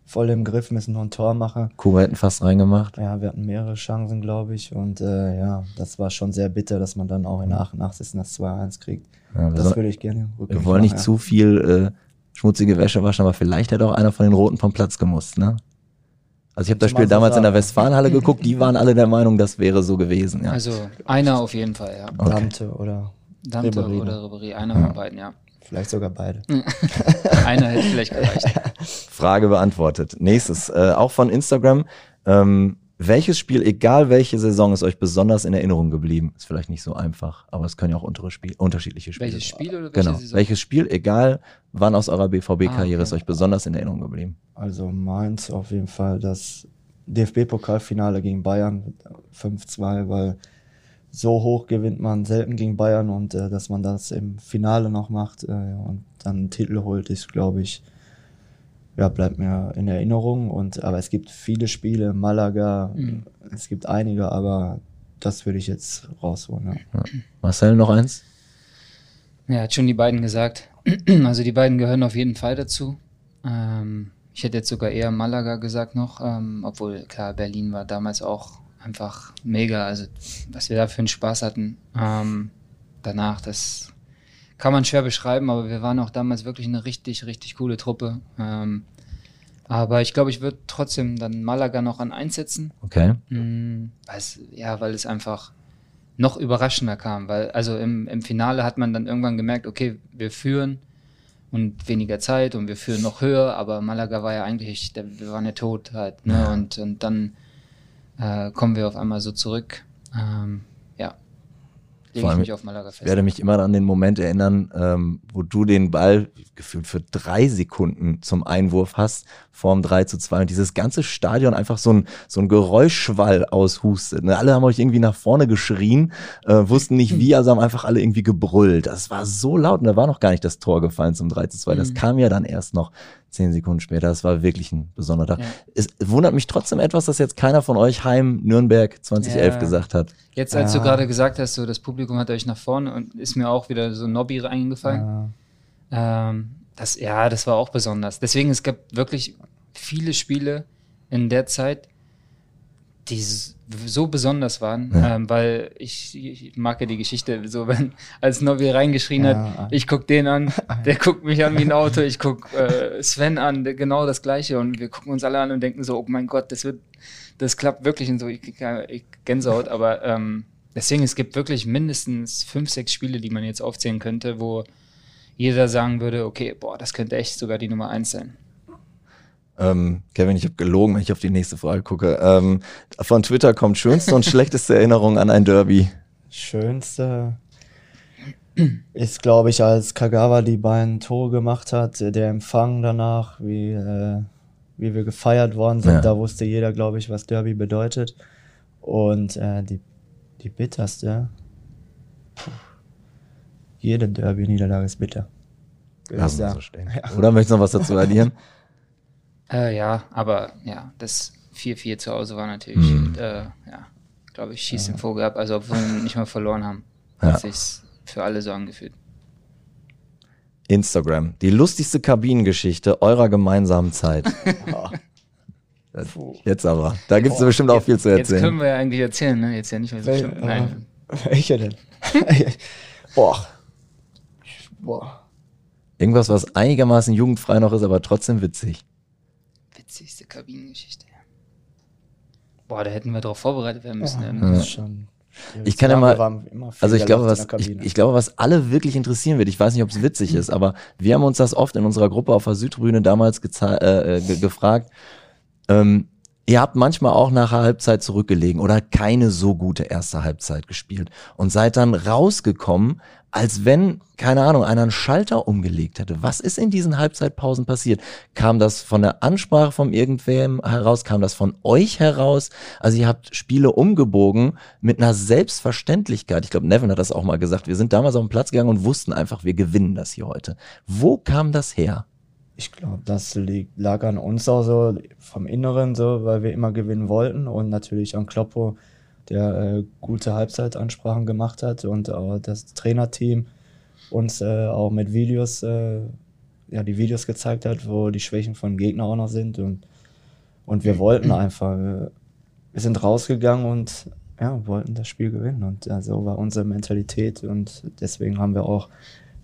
voll im Griff, müssen nur ein Tor machen. Kuba hätten fast reingemacht. Ja, wir hatten mehrere Chancen, glaube ich. Und äh, ja, das war schon sehr bitter, dass man dann auch in der 88. das 2-1 kriegt. Ja, das würde ich gerne. Wir wollen nicht ja. zu viel äh, schmutzige Wäsche waschen, aber vielleicht hätte auch einer von den Roten vom Platz gemusst, ne? Also ich habe das Spiel damals in der Westfalenhalle geguckt, die waren alle der Meinung, das wäre so gewesen, ja. Also einer auf jeden Fall, ja. Okay. Dante oder Dante Ribéry. oder Ribéry, einer ja. von beiden, ja. Vielleicht sogar beide. einer hätte vielleicht gereicht. Frage beantwortet. Nächstes, äh, auch von Instagram. Ähm, welches Spiel, egal welche Saison, ist euch besonders in Erinnerung geblieben? Ist vielleicht nicht so einfach, aber es können ja auch untere Spiel, unterschiedliche Spiele Welches Spiel oder welche Genau. Saison? Welches Spiel, egal wann aus eurer BVB-Karriere, ah, okay. ist euch besonders in Erinnerung geblieben? Also meins auf jeden Fall das DFB-Pokalfinale gegen Bayern 5-2, weil so hoch gewinnt man selten gegen Bayern und äh, dass man das im Finale noch macht äh, und dann einen Titel holt, ist, glaube ich, ja, bleibt mir in Erinnerung. Und, aber es gibt viele Spiele, Malaga, mhm. es gibt einige, aber das würde ich jetzt rausholen. Ja. Ja. Marcel, noch eins? Ja, hat schon die beiden gesagt. Also die beiden gehören auf jeden Fall dazu. Ähm, ich hätte jetzt sogar eher Malaga gesagt noch, ähm, obwohl klar, Berlin war damals auch einfach mega. Also was wir da für einen Spaß hatten. Ähm, danach, das kann man schwer beschreiben, aber wir waren auch damals wirklich eine richtig, richtig coole Truppe. Ähm, aber ich glaube, ich würde trotzdem dann Malaga noch an einsetzen. Okay. Weil's, ja, weil es einfach noch überraschender kam. Weil, also im, im Finale hat man dann irgendwann gemerkt, okay, wir führen und weniger Zeit und wir führen noch höher, aber Malaga war ja eigentlich, der, wir waren ja tot halt. Ne? Ja. Und, und dann äh, kommen wir auf einmal so zurück. Ähm, ja. Lege ich mich auf Malaga Ich fest. werde mich immer an den Moment erinnern, ähm, wo du den Ball gefühlt für drei Sekunden zum Einwurf hast, vorm 3 zu 2 und dieses ganze Stadion einfach so ein, so ein Geräuschschwall aushustet. Ne? Alle haben euch irgendwie nach vorne geschrien, äh, wussten nicht wie, also haben einfach alle irgendwie gebrüllt. Das war so laut und da war noch gar nicht das Tor gefallen zum 3 zu 2. Das Mhm. kam ja dann erst noch zehn Sekunden später. Das war wirklich ein besonderer Tag. Ja. Es wundert mich trotzdem etwas, dass jetzt keiner von euch Heim Nürnberg 2011 Ja. gesagt hat. Jetzt, als du Ja. gerade gesagt hast, so das Publikum hat euch nach vorne und ist mir auch wieder so ein Nobby eingefallen. Ja. Ähm, das, ja, das war auch besonders. Deswegen, es gab wirklich viele Spiele in der Zeit, die so besonders waren, Ja. ähm, weil ich, ich mag ja die Geschichte, so wenn als Nobby reingeschrien Ja. hat, ich guck den an, der guckt mich an wie ein Auto, ich guck äh, Sven an, der, genau das gleiche und wir gucken uns alle an und denken so, oh mein Gott, das wird, das klappt wirklich und so, ich, ja- ich Gänsehaut, aber ähm, deswegen, es gibt wirklich mindestens fünf, sechs Spiele, die man jetzt aufzählen könnte, wo jeder sagen würde, okay, boah, das könnte echt sogar die Nummer eins sein. Ähm, Kevin, ich habe gelogen, wenn ich auf die nächste Frage gucke. Ähm, von Twitter kommt schönste und schlechteste Erinnerung an ein Derby. Schönste ist, glaube ich, als Kagawa die beiden Tore gemacht hat, der Empfang danach, wie, äh, wie wir gefeiert worden sind, Ja. da wusste jeder, glaube ich, was Derby bedeutet. Und äh, die, die bitterste, puh, jede Derby-Niederlage ist bitter. Lassen wir sagen. so stehen. Oder möchtest du noch was dazu addieren? Äh, ja, aber ja, das 4-4 zu Hause war natürlich, Hm. äh, ja, glaube ich, schießt den Vogel ab. Also, obwohl wir nicht mal verloren haben, Ja. hat sich's für alle so angefühlt. Instagram. Die lustigste Kabinengeschichte eurer gemeinsamen Zeit. Das- Jetzt aber. Da gibt es bestimmt auch viel zu Jetzt können erzählen. wir ja eigentlich erzählen, ne? Jetzt ja nicht mehr so Wel- schlimm. Nein. äh, Welche denn? Boah. Boah. Irgendwas, was einigermaßen jugendfrei noch ist, aber trotzdem witzig. Witzigste Kabinengeschichte. Boah, da hätten wir drauf vorbereitet werden müssen. Ja, ne? das ist schon Ich kann ja mal- Also ich glaube, was ich, ich glaube, was alle wirklich interessieren wird, ich weiß nicht, ob es witzig ist, aber wir haben uns das oft in unserer Gruppe auf der Südtribüne damals äh, äh, ge gefragt. Ähm, ihr habt manchmal auch nach der Halbzeit zurückgelegen oder keine so gute erste Halbzeit gespielt und seid dann rausgekommen, als wenn, keine Ahnung, einer einen Schalter umgelegt hätte. Was ist in diesen Halbzeitpausen passiert? Kam das von der Ansprache von irgendwem heraus? Kam das von euch heraus? Also ihr habt Spiele umgebogen mit einer Selbstverständlichkeit. Ich glaube, Nevin hat das auch mal gesagt. Wir sind damals auf den Platz gegangen und wussten einfach, wir gewinnen das hier heute. Wo kam das her? Ich glaube, das liegt, lag an uns auch so, vom Inneren so, weil wir immer gewinnen wollten und natürlich an Kloppo, der äh, gute Halbzeitansprachen gemacht hat und auch das Trainerteam uns äh, auch mit Videos, äh, ja, die Videos gezeigt hat, wo die Schwächen von Gegner auch noch sind und, und wir wollten einfach, wir, wir sind rausgegangen und ja, wollten das Spiel gewinnen und ja, so war unsere Mentalität und deswegen haben wir auch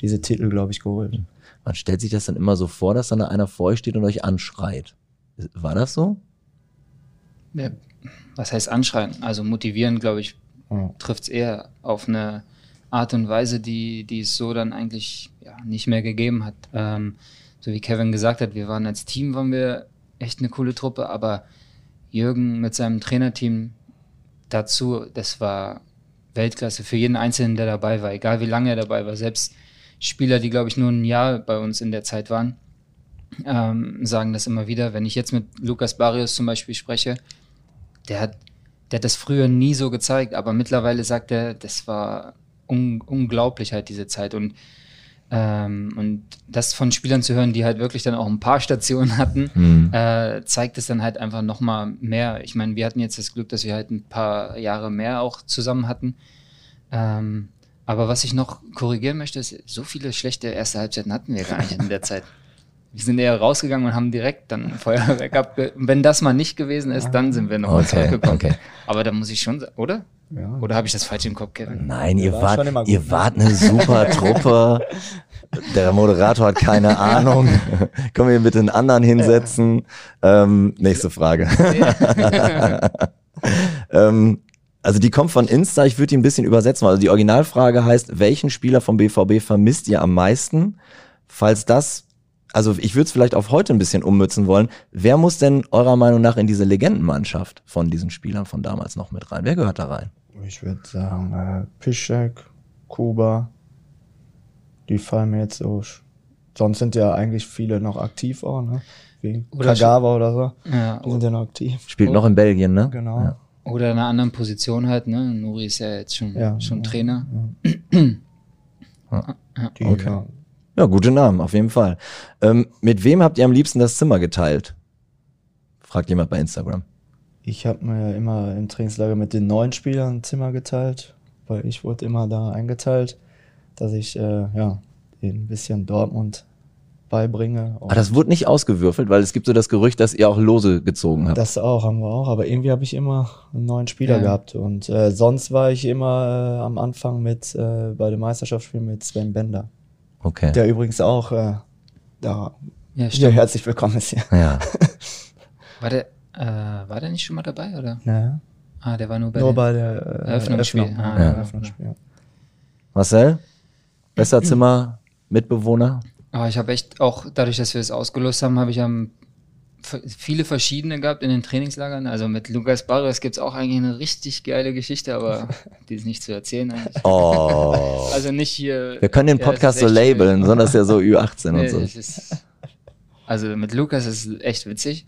diese Titel, glaube ich, geholt. Man stellt sich das dann immer so vor, dass dann da einer vor euch steht und euch anschreit. War das so? Ja. Was heißt anschreien? Also motivieren, glaube ich, Ja. trifft es eher auf eine Art und Weise, die, die es so dann eigentlich ja, nicht mehr gegeben hat. Ähm, so wie Kevin gesagt hat, wir waren als Team, waren wir echt eine coole Truppe, aber Jürgen mit seinem Trainerteam dazu, das war Weltklasse für jeden Einzelnen, der dabei war, egal wie lange er dabei war. Selbst Spieler, die, glaube ich, nur ein Jahr bei uns in der Zeit waren, ähm, sagen das immer wieder. Wenn ich jetzt mit Lukas Barrios zum Beispiel spreche, der hat, der hat das früher nie so gezeigt, aber mittlerweile sagt er, das war un unglaublich halt diese Zeit und ähm, und das von Spielern zu hören, die halt wirklich dann auch ein paar Stationen hatten, Hm. äh, zeigt es dann halt einfach nochmal mehr. Ich meine, wir hatten jetzt das Glück, dass wir halt ein paar Jahre mehr auch zusammen hatten. Ähm, aber was ich noch korrigieren möchte, ist, so viele schlechte erste Halbzeiten hatten wir gar nicht in der Zeit. Wir sind eher rausgegangen und haben direkt dann ein Feuerwerk abge... Wenn das mal nicht gewesen ist, dann sind wir nochmal Okay, zurückgekommen. okay. Aber da muss ich schon sagen, oder? Ja. Oder habe ich das falsch im Kopf, Kevin? Nein, ihr war wart, gut, ihr ne? wart eine super Truppe. Der Moderator hat keine Ahnung. Können wir bitte einen anderen hinsetzen? Ähm, nächste Frage. ähm, also die kommt von Insta, ich würde die ein bisschen übersetzen. Also die Originalfrage heißt, welchen Spieler vom BVB vermisst ihr am meisten? Falls das, also ich würde es vielleicht auf heute ein bisschen ummützen wollen. Wer muss denn eurer Meinung nach in diese Legendenmannschaft von diesen Spielern von damals noch mit rein? Wer gehört da rein? Ich würde sagen, äh, Piszczek, Kuba, die fallen mir jetzt so. Sonst sind ja eigentlich viele noch aktiv auch, ne? Wie Oder Kagawa oder so. Ja, Die sind ja noch aktiv. Spielt noch in Belgien, ne? Genau. Ja. Oder in einer anderen Position halt, ne? Nuri ist ja jetzt schon, Ja, schon ja, Trainer. Die, Okay. Ja. Gute Namen, auf jeden Fall. Ähm, mit wem habt ihr am liebsten das Zimmer geteilt? Fragt jemand bei Instagram. Ich habe mir immer im Trainingslager mit den neuen Spielern ein Zimmer geteilt, weil ich wurde immer da eingeteilt, dass ich äh, ja ein bisschen Dortmund beibringe. Aber das wurde nicht ausgewürfelt, weil es gibt so das Gerücht, dass ihr auch Lose gezogen habt. das auch haben wir auch, aber irgendwie habe ich immer einen neuen Spieler Ja. gehabt und äh, sonst war ich immer äh, am Anfang mit äh, bei den Meisterschaftsspielen mit Sven Bender, Okay. der übrigens auch äh, da Ja, stimmt. herzlich willkommen ist hier. Ja. War der, äh, war der nicht schon mal dabei, oder? Ja, Ah, der war nur bei nur den- bei der äh, Eröffnungsspiel. Eröffnung, Ah, ja. Eröffnungsspiel. ja. Marcel? Besser Zimmer, Mitbewohner? Aber ich habe echt auch, dadurch, dass wir es ausgelost haben, habe ich am viele verschiedene gehabt in den Trainingslagern. Also mit Lukas Barrios gibt es auch eigentlich eine richtig geile Geschichte, aber die ist nicht zu erzählen eigentlich. Oh. Also nicht hier. Wir können den Podcast so labeln, sondern das ist ja so Ü18 Nee, und so. ist, also mit Lukas ist es echt witzig.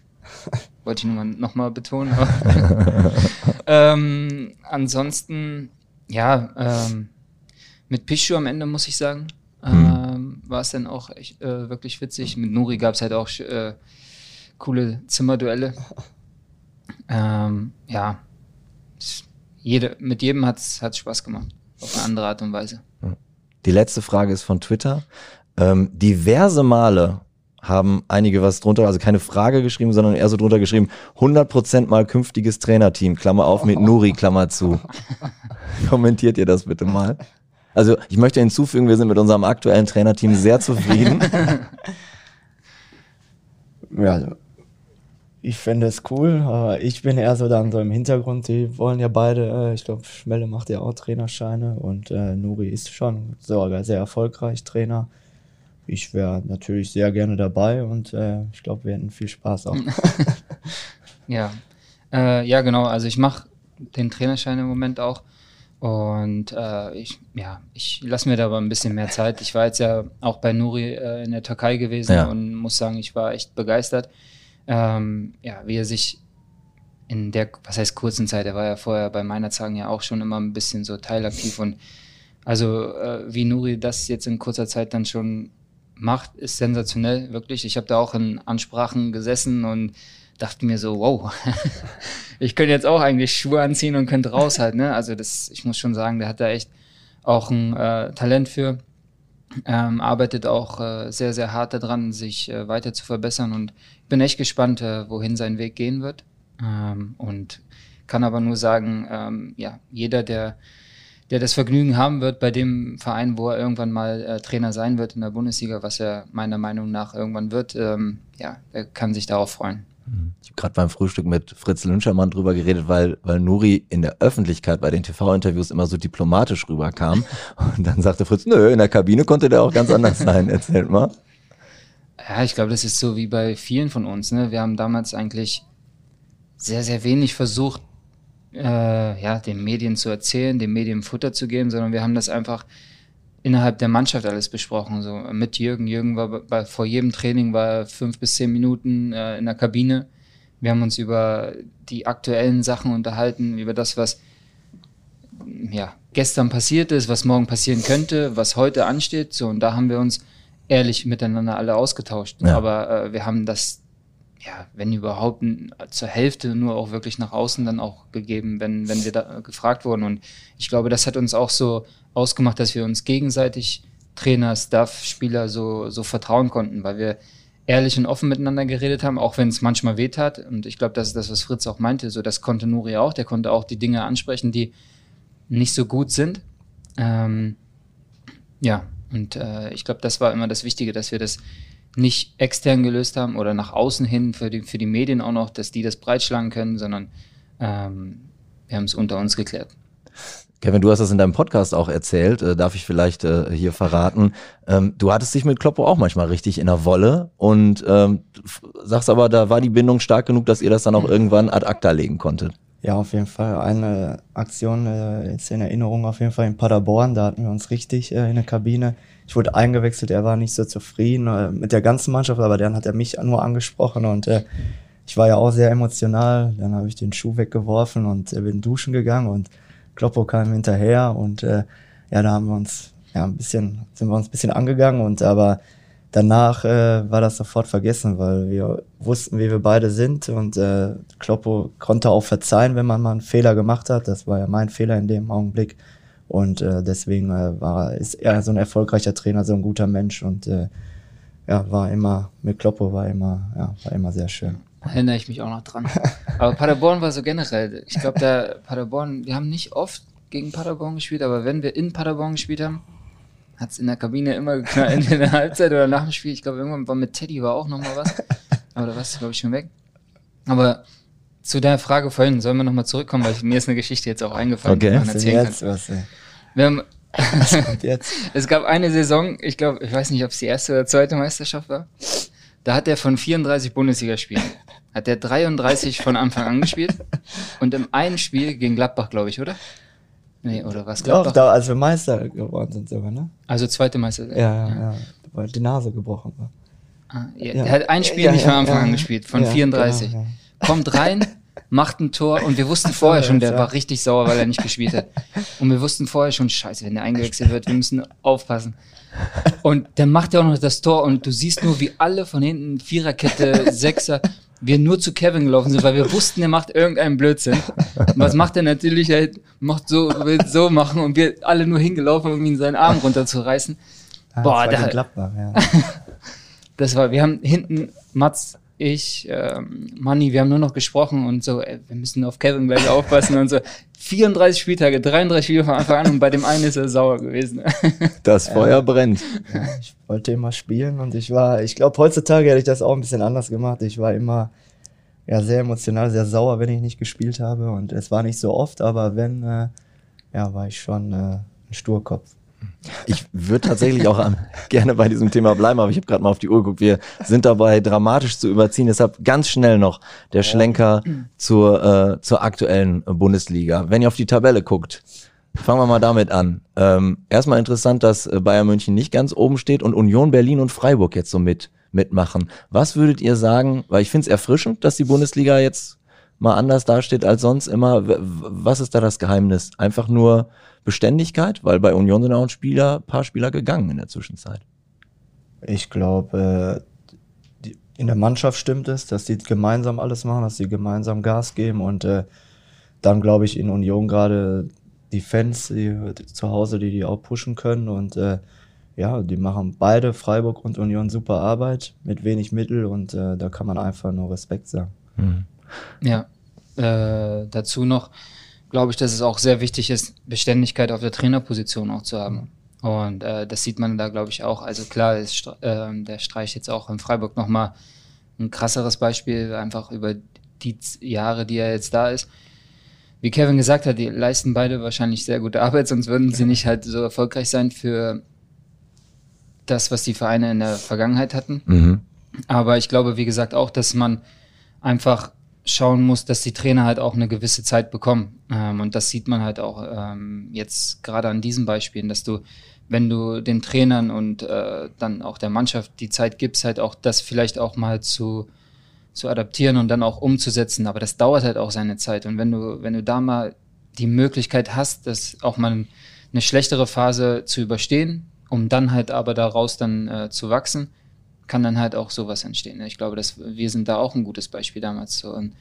Wollte ich nur mal, noch mal betonen. Aber ähm, ansonsten, ja, ähm, mit Pichu am Ende muss ich sagen, ähm, war es dann auch echt, äh, wirklich witzig. Mit Nuri gab es halt auch äh, coole Zimmerduelle. Ähm, ja, jede, mit jedem hat es Spaß gemacht. Auf eine andere Art und Weise. Die letzte Frage ist von Twitter. Ähm, diverse Male haben einige was drunter, also keine Frage geschrieben, sondern eher so drunter geschrieben, 100% mal künftiges Trainerteam, Klammer auf mit Nuri, Klammer zu. Kommentiert ihr das bitte mal? Also ich möchte hinzufügen, wir sind mit unserem aktuellen Trainerteam sehr zufrieden. Ja, also, ich finde es cool, aber ich bin eher so dann so im Hintergrund. Die wollen ja beide, äh, ich glaube, Schmelle macht ja auch Trainerscheine und äh, Nuri ist schon sogar sehr erfolgreich Trainer. Ich wäre natürlich sehr gerne dabei und äh, ich glaube, wir hätten viel Spaß auch. Ja, äh, ja genau. Also ich mache den Trainerschein im Moment auch und äh, ich, ja, ich lasse mir da aber ein bisschen mehr Zeit. Ich war jetzt ja auch bei Nuri äh, in der Türkei gewesen Ja. und muss sagen, ich war echt begeistert. Ähm, ja, wie er sich in der, was heißt kurzen Zeit, er war ja vorher bei meiner Zagen ja auch schon immer ein bisschen so teilaktiv und also äh, wie Nuri das jetzt in kurzer Zeit dann schon macht, ist sensationell, wirklich. Ich habe da auch in Ansprachen gesessen und dachte mir so, wow, ich könnte jetzt auch eigentlich Schuhe anziehen und könnte raus halt, ne? Also das, ich muss schon sagen, der hat da echt auch ein äh, Talent für, ähm, arbeitet auch äh, sehr, sehr hart daran, sich äh, weiter zu verbessern und ich bin echt gespannt, äh, wohin sein Weg gehen wird. Ähm, und kann aber nur sagen, ähm, ja, jeder, der der das Vergnügen haben wird bei dem Verein, wo er irgendwann mal äh, Trainer sein wird in der Bundesliga, was er meiner Meinung nach irgendwann wird, ähm, ja, kann sich darauf freuen. Ich habe gerade beim Frühstück mit Fritz Lünschermann drüber geredet, weil, weil Nuri in der Öffentlichkeit bei den TV-Interviews immer so diplomatisch rüberkam. Und dann sagte Fritz, nö, in der Kabine konnte der auch ganz anders sein. Erzählt mal. Ja, ich glaube, das ist so wie bei vielen von uns. Ne? Wir haben damals eigentlich sehr, sehr wenig versucht, äh, ja, den Medien zu erzählen, den Medien Futter zu geben, sondern wir haben das einfach innerhalb der Mannschaft alles besprochen. So mit Jürgen. Jürgen war bei, vor jedem Training war fünf bis zehn Minuten äh, in der Kabine. Wir haben uns über die aktuellen Sachen unterhalten, über das, was ja, gestern passiert ist, was morgen passieren könnte, was heute ansteht. So, und da haben wir uns ehrlich miteinander alle ausgetauscht. Ja. Aber äh, wir haben das, ja, wenn überhaupt zur Hälfte nur auch wirklich nach außen dann auch gegeben, wenn, wenn wir da gefragt wurden. Und ich glaube, das hat uns auch so ausgemacht, dass wir uns gegenseitig Trainer, Staff, Spieler so, so vertrauen konnten, weil wir ehrlich und offen miteinander geredet haben, auch wenn es manchmal wehtat. Und ich glaube, das ist das, was Fritz auch meinte. So, das konnte Nuri auch. Der konnte auch die Dinge ansprechen, die nicht so gut sind. Ähm, ja, und äh, ich glaube, das war immer das Wichtige, dass wir das nicht extern gelöst haben oder nach außen hin für die, für die Medien auch noch, dass die das breitschlagen können, sondern ähm, wir haben es unter uns geklärt. Kevin, du hast das in deinem Podcast auch erzählt, äh, darf ich vielleicht äh, hier verraten. Ähm, du hattest dich mit Kloppo auch manchmal richtig in der Wolle und ähm, sagst aber, da war die Bindung stark genug, dass ihr das dann auch irgendwann ad acta legen konntet. Ja, auf jeden Fall. Eine Aktion äh, ist in Erinnerung auf jeden Fall in Paderborn. Da hatten wir uns richtig äh, in der Kabine. Ich wurde eingewechselt, er war nicht so zufrieden äh, mit der ganzen Mannschaft, aber dann hat er mich nur angesprochen und äh, ich war ja auch sehr emotional. Dann habe ich den Schuh weggeworfen und äh, bin duschen gegangen und Kloppo kam hinterher und äh, ja, da haben wir uns ja ein bisschen, sind wir uns ein bisschen angegangen und aber danach äh, war das sofort vergessen, weil wir wussten, wie wir beide sind und äh, Kloppo konnte auch verzeihen, wenn man mal einen Fehler gemacht hat. Das war ja mein Fehler in dem Augenblick und äh, deswegen äh, war ist er so ein erfolgreicher Trainer, so ein guter Mensch und äh, ja, war immer mit Kloppo war immer ja, war immer sehr schön. Erinnere ich mich auch noch dran. Aber Paderborn war so generell. Ich glaube, da Paderborn, wir haben nicht oft gegen Paderborn gespielt, aber wenn wir in Paderborn gespielt haben, hat es in der Kabine immer geknallt, in der Halbzeit oder nach dem Spiel. Ich glaube, irgendwann war mit Teddy war auch nochmal was. Aber da war es, glaube ich, schon weg. Aber zu der Frage vorhin, sollen wir nochmal zurückkommen, weil mir ist eine Geschichte jetzt auch eingefallen, okay. die man erzählen jetzt, kann. was, ey. Wir haben, was kommt jetzt? es gab eine Saison, ich glaube, ich weiß nicht, ob es die erste oder zweite Meisterschaft war. Da hat er von 34 Bundesligaspielen, hat er 33 von Anfang an gespielt und im einen Spiel gegen Gladbach, glaube ich, oder? Nee, oder was? Doch, Gladbach? da, als wir Meister geworden sind sogar, ne? Also zweite Meister. Ja, ja, ja. Weil die Nase gebrochen war. Ah, ja. Ja. Er hat ein Spiel Ja, nicht von Anfang an gespielt, von Ja, 34. genau, Kommt rein, macht ein Tor und wir wussten vorher schon, der war richtig sauer, weil er nicht gespielt hat. Und wir wussten vorher schon, scheiße, wenn der eingewechselt wird, wir müssen aufpassen. Und der macht ja auch noch das Tor und du siehst nur, wie alle von hinten, Viererkette, Sechser, wir nur zu Kevin gelaufen sind, weil wir wussten, der macht irgendeinen Blödsinn. Und was macht er natürlich? Er macht so, will so machen und wir alle nur hingelaufen, um ihn seinen Arm runterzureißen. Ja, Boah, das war da- Gladbach, ja. Das war, wir haben hinten, Mats, ich, ähm, Manni, wir haben nur noch gesprochen und so, ey, wir müssen auf Kevin gleich aufpassen und so. 34 Spieltage, 33 Spiele von Anfang an und bei dem einen ist er sauer gewesen. Das Feuer brennt. Ich wollte immer spielen und ich war, ich glaube, heutzutage hätte ich das auch ein bisschen anders gemacht. Ich war immer ja, sehr emotional, sehr sauer, wenn ich nicht gespielt habe. Und es war nicht so oft, aber wenn, äh, ja, war ich schon äh, ein Sturkopf. Ich würde tatsächlich auch gerne bei diesem Thema bleiben, aber ich habe gerade mal auf die Uhr geguckt. Wir sind dabei, dramatisch zu überziehen. Deshalb ganz schnell noch der Schlenker zur, äh, zur aktuellen Bundesliga. Wenn ihr auf die Tabelle guckt, fangen wir mal damit an. Ähm, erstmal interessant, dass äh, Bayern München nicht ganz oben steht und Union Berlin und Freiburg jetzt so mit mitmachen. Was würdet ihr sagen, weil ich finde es erfrischend, dass die Bundesliga jetzt mal anders dasteht als sonst immer. Was ist da das Geheimnis? Einfach nur Beständigkeit? Weil bei Union sind auch ein Spieler, paar Spieler gegangen in der Zwischenzeit. Ich glaube, äh, in der Mannschaft stimmt es, dass die gemeinsam alles machen, dass sie gemeinsam Gas geben und äh, dann glaube ich in Union gerade die Fans die, die zu Hause, die die auch pushen können und äh, ja, die machen beide Freiburg und Union super Arbeit mit wenig Mittel und äh, da kann man einfach nur Respekt sagen. Ja, äh, dazu noch glaube ich, dass es auch sehr wichtig ist, Beständigkeit auf der Trainerposition auch zu haben. Und äh, das sieht man da, glaube ich, auch. Also klar, ist, ähm, der Streich jetzt auch in Freiburg nochmal ein krasseres Beispiel, einfach über die Jahre, die er jetzt da ist. Wie Kevin gesagt hat, die leisten beide wahrscheinlich sehr gute Arbeit, sonst würden sie nicht halt so erfolgreich sein für das, was die Vereine in der Vergangenheit hatten. Mhm. Aber ich glaube, wie gesagt, auch, dass man einfach schauen muss, dass die Trainer halt auch eine gewisse Zeit bekommen. Ähm, und das sieht man halt auch ähm, jetzt gerade an diesen Beispielen, dass du, wenn du den Trainern und äh, dann auch der Mannschaft die Zeit gibst, halt auch das vielleicht auch mal zu, zu adaptieren und dann auch umzusetzen. Aber das dauert halt auch seine Zeit. Und wenn du, wenn du da mal die Möglichkeit hast, das auch mal eine schlechtere Phase zu überstehen, um dann halt aber daraus dann äh, zu wachsen, kann dann halt auch sowas entstehen. Ich glaube, dass wir sind da auch ein gutes Beispiel damals. So. Und,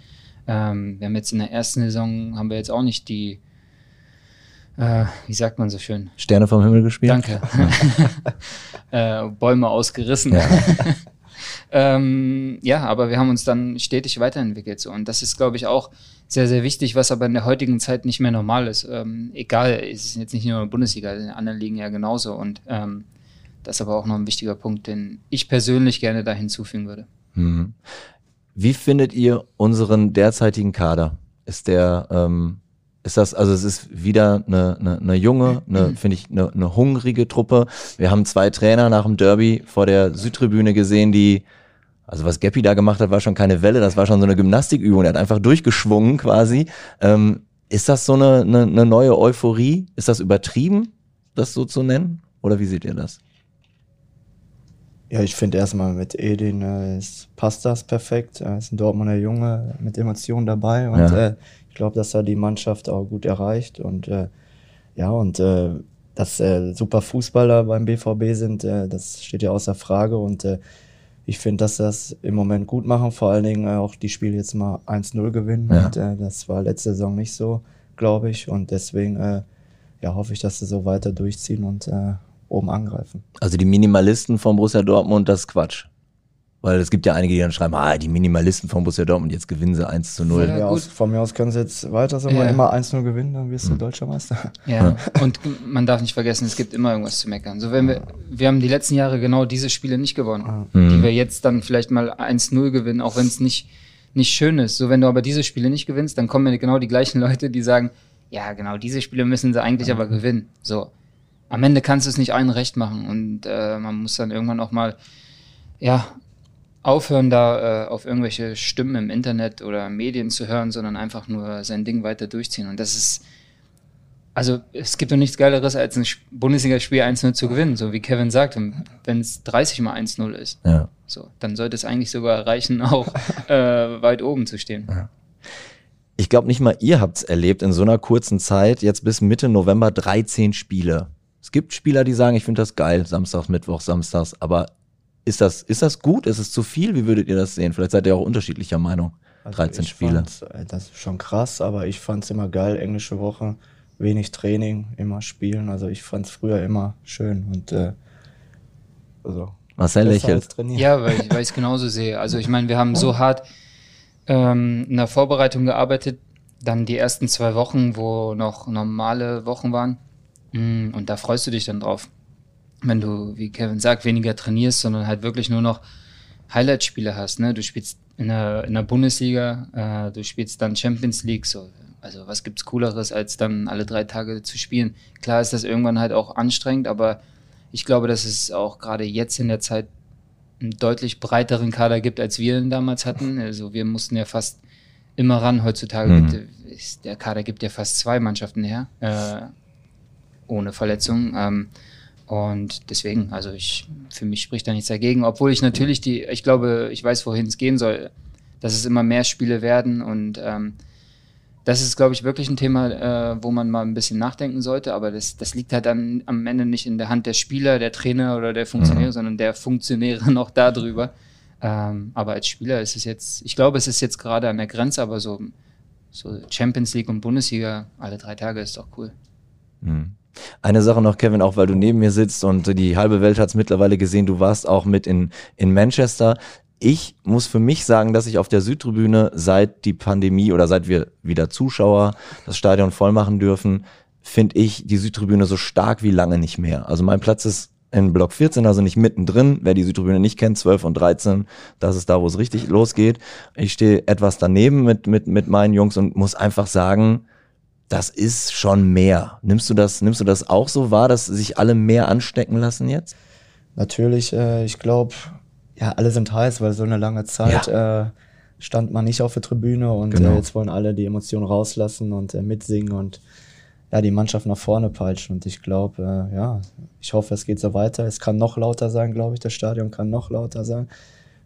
ähm, wir haben jetzt in der ersten Saison haben wir jetzt auch nicht die, äh, wie sagt man so schön? Sterne vom Himmel gespielt? Danke. äh, Bäume ausgerissen. Ja. ähm, ja, aber wir haben uns dann stetig weiterentwickelt. So. Und das ist, glaube ich, auch sehr, sehr wichtig, was aber in der heutigen Zeit nicht mehr normal ist. Ähm, egal, es ist jetzt nicht nur in der Bundesliga, in anderen Ligen ja genauso. Und ähm, das ist aber auch noch ein wichtiger Punkt, den ich persönlich gerne da hinzufügen würde. Mhm. Wie findet ihr unseren derzeitigen Kader? Ist der, ähm, ist das, also es ist wieder eine, eine, eine junge, eine, finde ich, eine, eine hungrige Truppe. Wir haben zwei Trainer nach dem Derby vor der Südtribüne gesehen, die also was Geppi da gemacht hat, war schon keine Welle, das war schon so eine Gymnastikübung. Er hat einfach durchgeschwungen quasi. Ähm, ist das so eine, eine, eine neue Euphorie? Ist das übertrieben, das so zu nennen? Oder wie seht ihr das? Ja, ich finde erstmal mit Edin äh, ist, passt das perfekt. Er ist ein Dortmunder Junge mit Emotionen dabei und Ja. äh, ich glaube, dass er die Mannschaft auch gut erreicht und äh, ja und äh, dass äh, super Fußballer beim BVB sind, äh, das steht ja außer Frage und ich finde, dass das im Moment gut machen, vor allen Dingen auch die Spiele jetzt mal 1-0 gewinnen Ja. und das war letzte Saison nicht so, glaube ich und deswegen ja, hoffe ich, dass sie so weiter durchziehen und oben angreifen. Also die Minimalisten von Borussia Dortmund, das ist Quatsch. Weil es gibt ja einige, die dann schreiben, ah, die Minimalisten von Borussia Dortmund, jetzt gewinnen sie 1 zu 0. Ja, Ja, gut. aus, von mir aus können sie jetzt weiter so Ja. immer 1-0 gewinnen, dann wirst du deutscher Meister. Ja, und man darf nicht vergessen, es gibt immer irgendwas zu meckern. So, wenn wir, wir haben die letzten Jahre genau diese Spiele nicht gewonnen, die wir jetzt dann vielleicht mal 1-0 gewinnen, auch wenn es nicht, nicht schön ist. So, wenn du aber diese Spiele nicht gewinnst, dann kommen ja genau die gleichen Leute, die sagen, ja, genau, diese Spiele müssen sie eigentlich aber gewinnen. So. Am Ende kannst du es nicht allen recht machen und äh, man muss dann irgendwann auch mal, ja, aufhören, da äh, auf irgendwelche Stimmen im Internet oder Medien zu hören, sondern einfach nur sein Ding weiter durchziehen. Und das ist, also es gibt doch nichts Geileres, als ein Sp- Bundesligaspiel 1-0 zu gewinnen, so wie Kevin sagt. Wenn es 30 mal 1-0 ist, Ja. so, dann sollte es eigentlich sogar reichen, auch äh, weit oben zu stehen. Ich glaube nicht mal ihr habt's erlebt in so einer kurzen Zeit, jetzt bis Mitte November 13 Spiele. Es gibt Spieler, die sagen, ich finde das geil, Samstags, Mittwochs, Samstags, aber ist das, ist das gut? Ist es zu viel? Wie würdet ihr das sehen? Vielleicht seid ihr auch unterschiedlicher Meinung. Also 13 ich Spiele. äh, das ist schon krass, aber ich fand es immer geil, englische Woche, wenig Training, immer spielen. Also ich fand es früher immer schön und äh, also Marcel lächelt. Ja, weil ich, weil ich es genauso sehe. Also ich meine, wir haben so hart ähm, in der Vorbereitung gearbeitet, dann die ersten zwei Wochen, wo noch normale Wochen waren. Mm, Und da freust du dich dann drauf. Wenn du, wie Kevin sagt, weniger trainierst, sondern halt wirklich nur noch Highlight-Spiele hast. Ne? Du spielst in der, in der Bundesliga, äh, du spielst dann Champions League. So. Also was gibt's Cooleres, als dann alle drei Tage zu spielen? Klar ist das irgendwann halt auch anstrengend, aber ich glaube, dass es auch gerade jetzt in der Zeit einen deutlich breiteren Kader gibt, als wir ihn damals hatten. Also wir mussten ja fast immer ran. Heutzutage Mhm. gibt, ist, der Kader gibt ja fast zwei Mannschaften her, äh, ohne Verletzung. Ähm, und deswegen, also ich, für mich spricht da nichts dagegen, obwohl ich natürlich die, ich glaube, ich weiß, wohin es gehen soll, dass es immer mehr Spiele werden und ähm, das ist, glaube ich, wirklich ein Thema, äh, wo man mal ein bisschen nachdenken sollte, aber das, das liegt halt dann am Ende nicht in der Hand der Spieler, der Trainer oder der Funktionäre, sondern der Funktionäre noch darüber. Ähm, aber als Spieler ist es jetzt, ich glaube, es ist jetzt gerade an der Grenze, aber so, so Champions League und Bundesliga alle drei Tage ist doch cool. Hm. Eine Sache noch, Kevin, auch weil du neben mir sitzt und die halbe Welt hat's mittlerweile gesehen, du warst auch mit in, in Manchester. Ich muss für mich sagen, dass ich auf der Südtribüne seit die Pandemie oder seit wir wieder Zuschauer das Stadion voll machen dürfen, finde ich die Südtribüne so stark wie lange nicht mehr. Also mein Platz ist in Block 14, also nicht mittendrin. Wer die Südtribüne nicht kennt, 12 und 13, das ist da, wo es richtig losgeht. Ich stehe etwas daneben mit, mit, mit meinen Jungs und muss einfach sagen, das ist schon mehr. Nimmst du das, nimmst du das auch so wahr, dass sich alle mehr anstecken lassen jetzt? Natürlich, äh, ich glaube, ja, alle sind heiß, weil so eine lange Zeit äh, stand man nicht auf der Tribüne und Genau. äh, jetzt wollen alle die Emotionen rauslassen und äh, mitsingen und ja, die Mannschaft nach vorne peitschen. Und ich glaube, äh, ja, ich hoffe, es geht so weiter. Es kann noch lauter sein, glaube ich. Das Stadion kann noch lauter sein.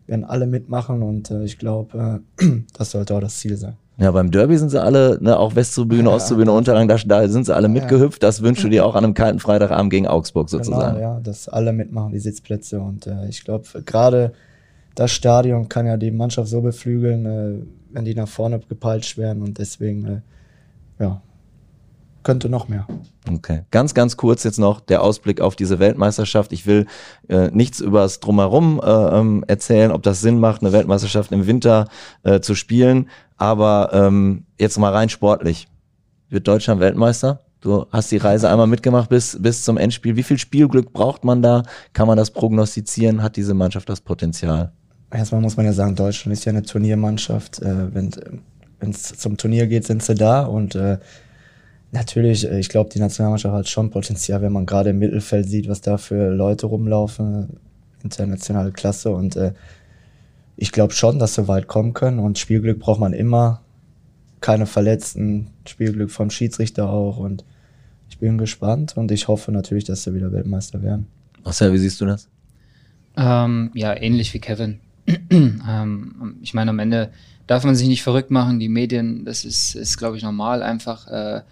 Werden alle mitmachen und äh, ich glaube, äh, das sollte auch das Ziel sein. Ja, beim Derby sind sie alle, ne, auch Westtribüne, Ja. Osttribüne, Unterrang, da, da sind sie alle mitgehüpft. Das wünschst du dir auch an einem kalten Freitagabend gegen Augsburg sozusagen. Genau, ja, dass alle mitmachen, die Sitzplätze. Und äh, ich glaube, gerade das Stadion kann ja die Mannschaft so beflügeln, äh, wenn die nach vorne gepeitscht werden. Und deswegen, äh, ja, könnte noch mehr. Okay. Ganz, ganz kurz jetzt noch der Ausblick auf diese Weltmeisterschaft. Ich will äh, nichts über das Drumherum äh, ähm, erzählen, ob das Sinn macht, eine Weltmeisterschaft im Winter äh, zu spielen. Aber ähm, jetzt mal rein sportlich. Wird Deutschland Weltmeister? Du hast die Reise einmal mitgemacht bis, bis zum Endspiel. Wie viel Spielglück braucht man da? Kann man das prognostizieren? Hat diese Mannschaft das Potenzial? Erstmal muss man ja sagen, Deutschland ist ja eine Turniermannschaft. Äh, Wenn es zum Turnier geht, sind sie da und äh, Natürlich, äh, ich glaube, die Nationalmannschaft hat schon Potenzial, wenn man gerade im Mittelfeld sieht, was da für Leute rumlaufen, internationale Klasse. Und äh, ich glaube schon, dass sie weit kommen können. Und Spielglück braucht man immer. Keine Verletzten, Spielglück vom Schiedsrichter auch. Und ich bin gespannt und ich hoffe natürlich, dass sie wieder Weltmeister werden. Marcel, wie siehst du das? Ähm, ja, ähnlich wie Kevin. ähm, ich meine, am Ende darf man sich nicht verrückt machen. Die Medien, das ist, ist glaube ich, normal einfach. Äh,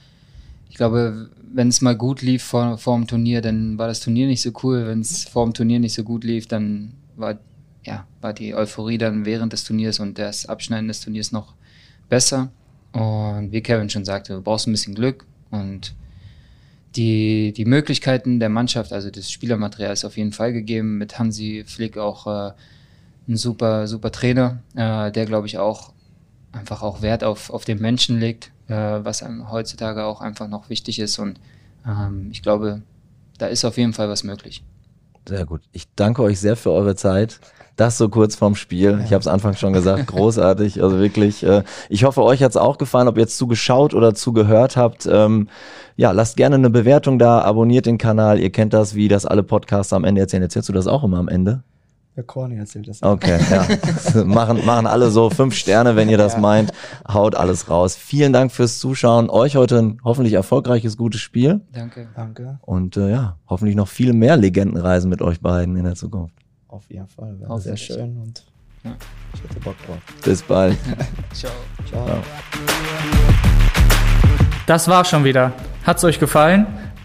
ich glaube, wenn es mal gut lief vor, vor dem Turnier, dann war das Turnier nicht so cool. Wenn es vor dem Turnier nicht so gut lief, dann war, ja, war die Euphorie dann während des Turniers und das Abschneiden des Turniers noch besser. Und wie Kevin schon sagte, du brauchst ein bisschen Glück und die, die Möglichkeiten der Mannschaft, also das Spielermaterial ist auf jeden Fall gegeben. Mit Hansi Flick auch äh, ein super, super Trainer, äh, der glaube ich auch einfach auch Wert auf, auf den Menschen legt äh, was einem heutzutage auch einfach noch wichtig ist. Und ähm, ich glaube, da ist auf jeden Fall was möglich. Sehr gut. Ich danke euch sehr für eure Zeit. Das so kurz vorm Spiel. Ich habe es anfangs schon gesagt, großartig. Also wirklich. Äh, ich hoffe, euch hat es auch gefallen, ob ihr jetzt zugeschaut oder zugehört habt. Ähm, ja, lasst gerne eine Bewertung da, abonniert den Kanal. Ihr kennt das, wie das alle Podcasts am Ende erzählen. Erzählst du das auch immer am Ende? Der Corny erzählt das. Okay, ja. machen, machen alle so fünf Sterne, wenn ihr das ja. meint. Haut alles raus. Vielen Dank fürs Zuschauen. Euch heute ein hoffentlich erfolgreiches, gutes Spiel. Danke. Danke. Und äh, ja, hoffentlich noch viele mehr Legendenreisen mit euch beiden in der Zukunft. Auf jeden Fall. Wäre sehr schön und ja. ich hätte Bock drauf. Bis bald. Ciao. Ciao. Ciao. Das war's schon wieder. Hat's euch gefallen?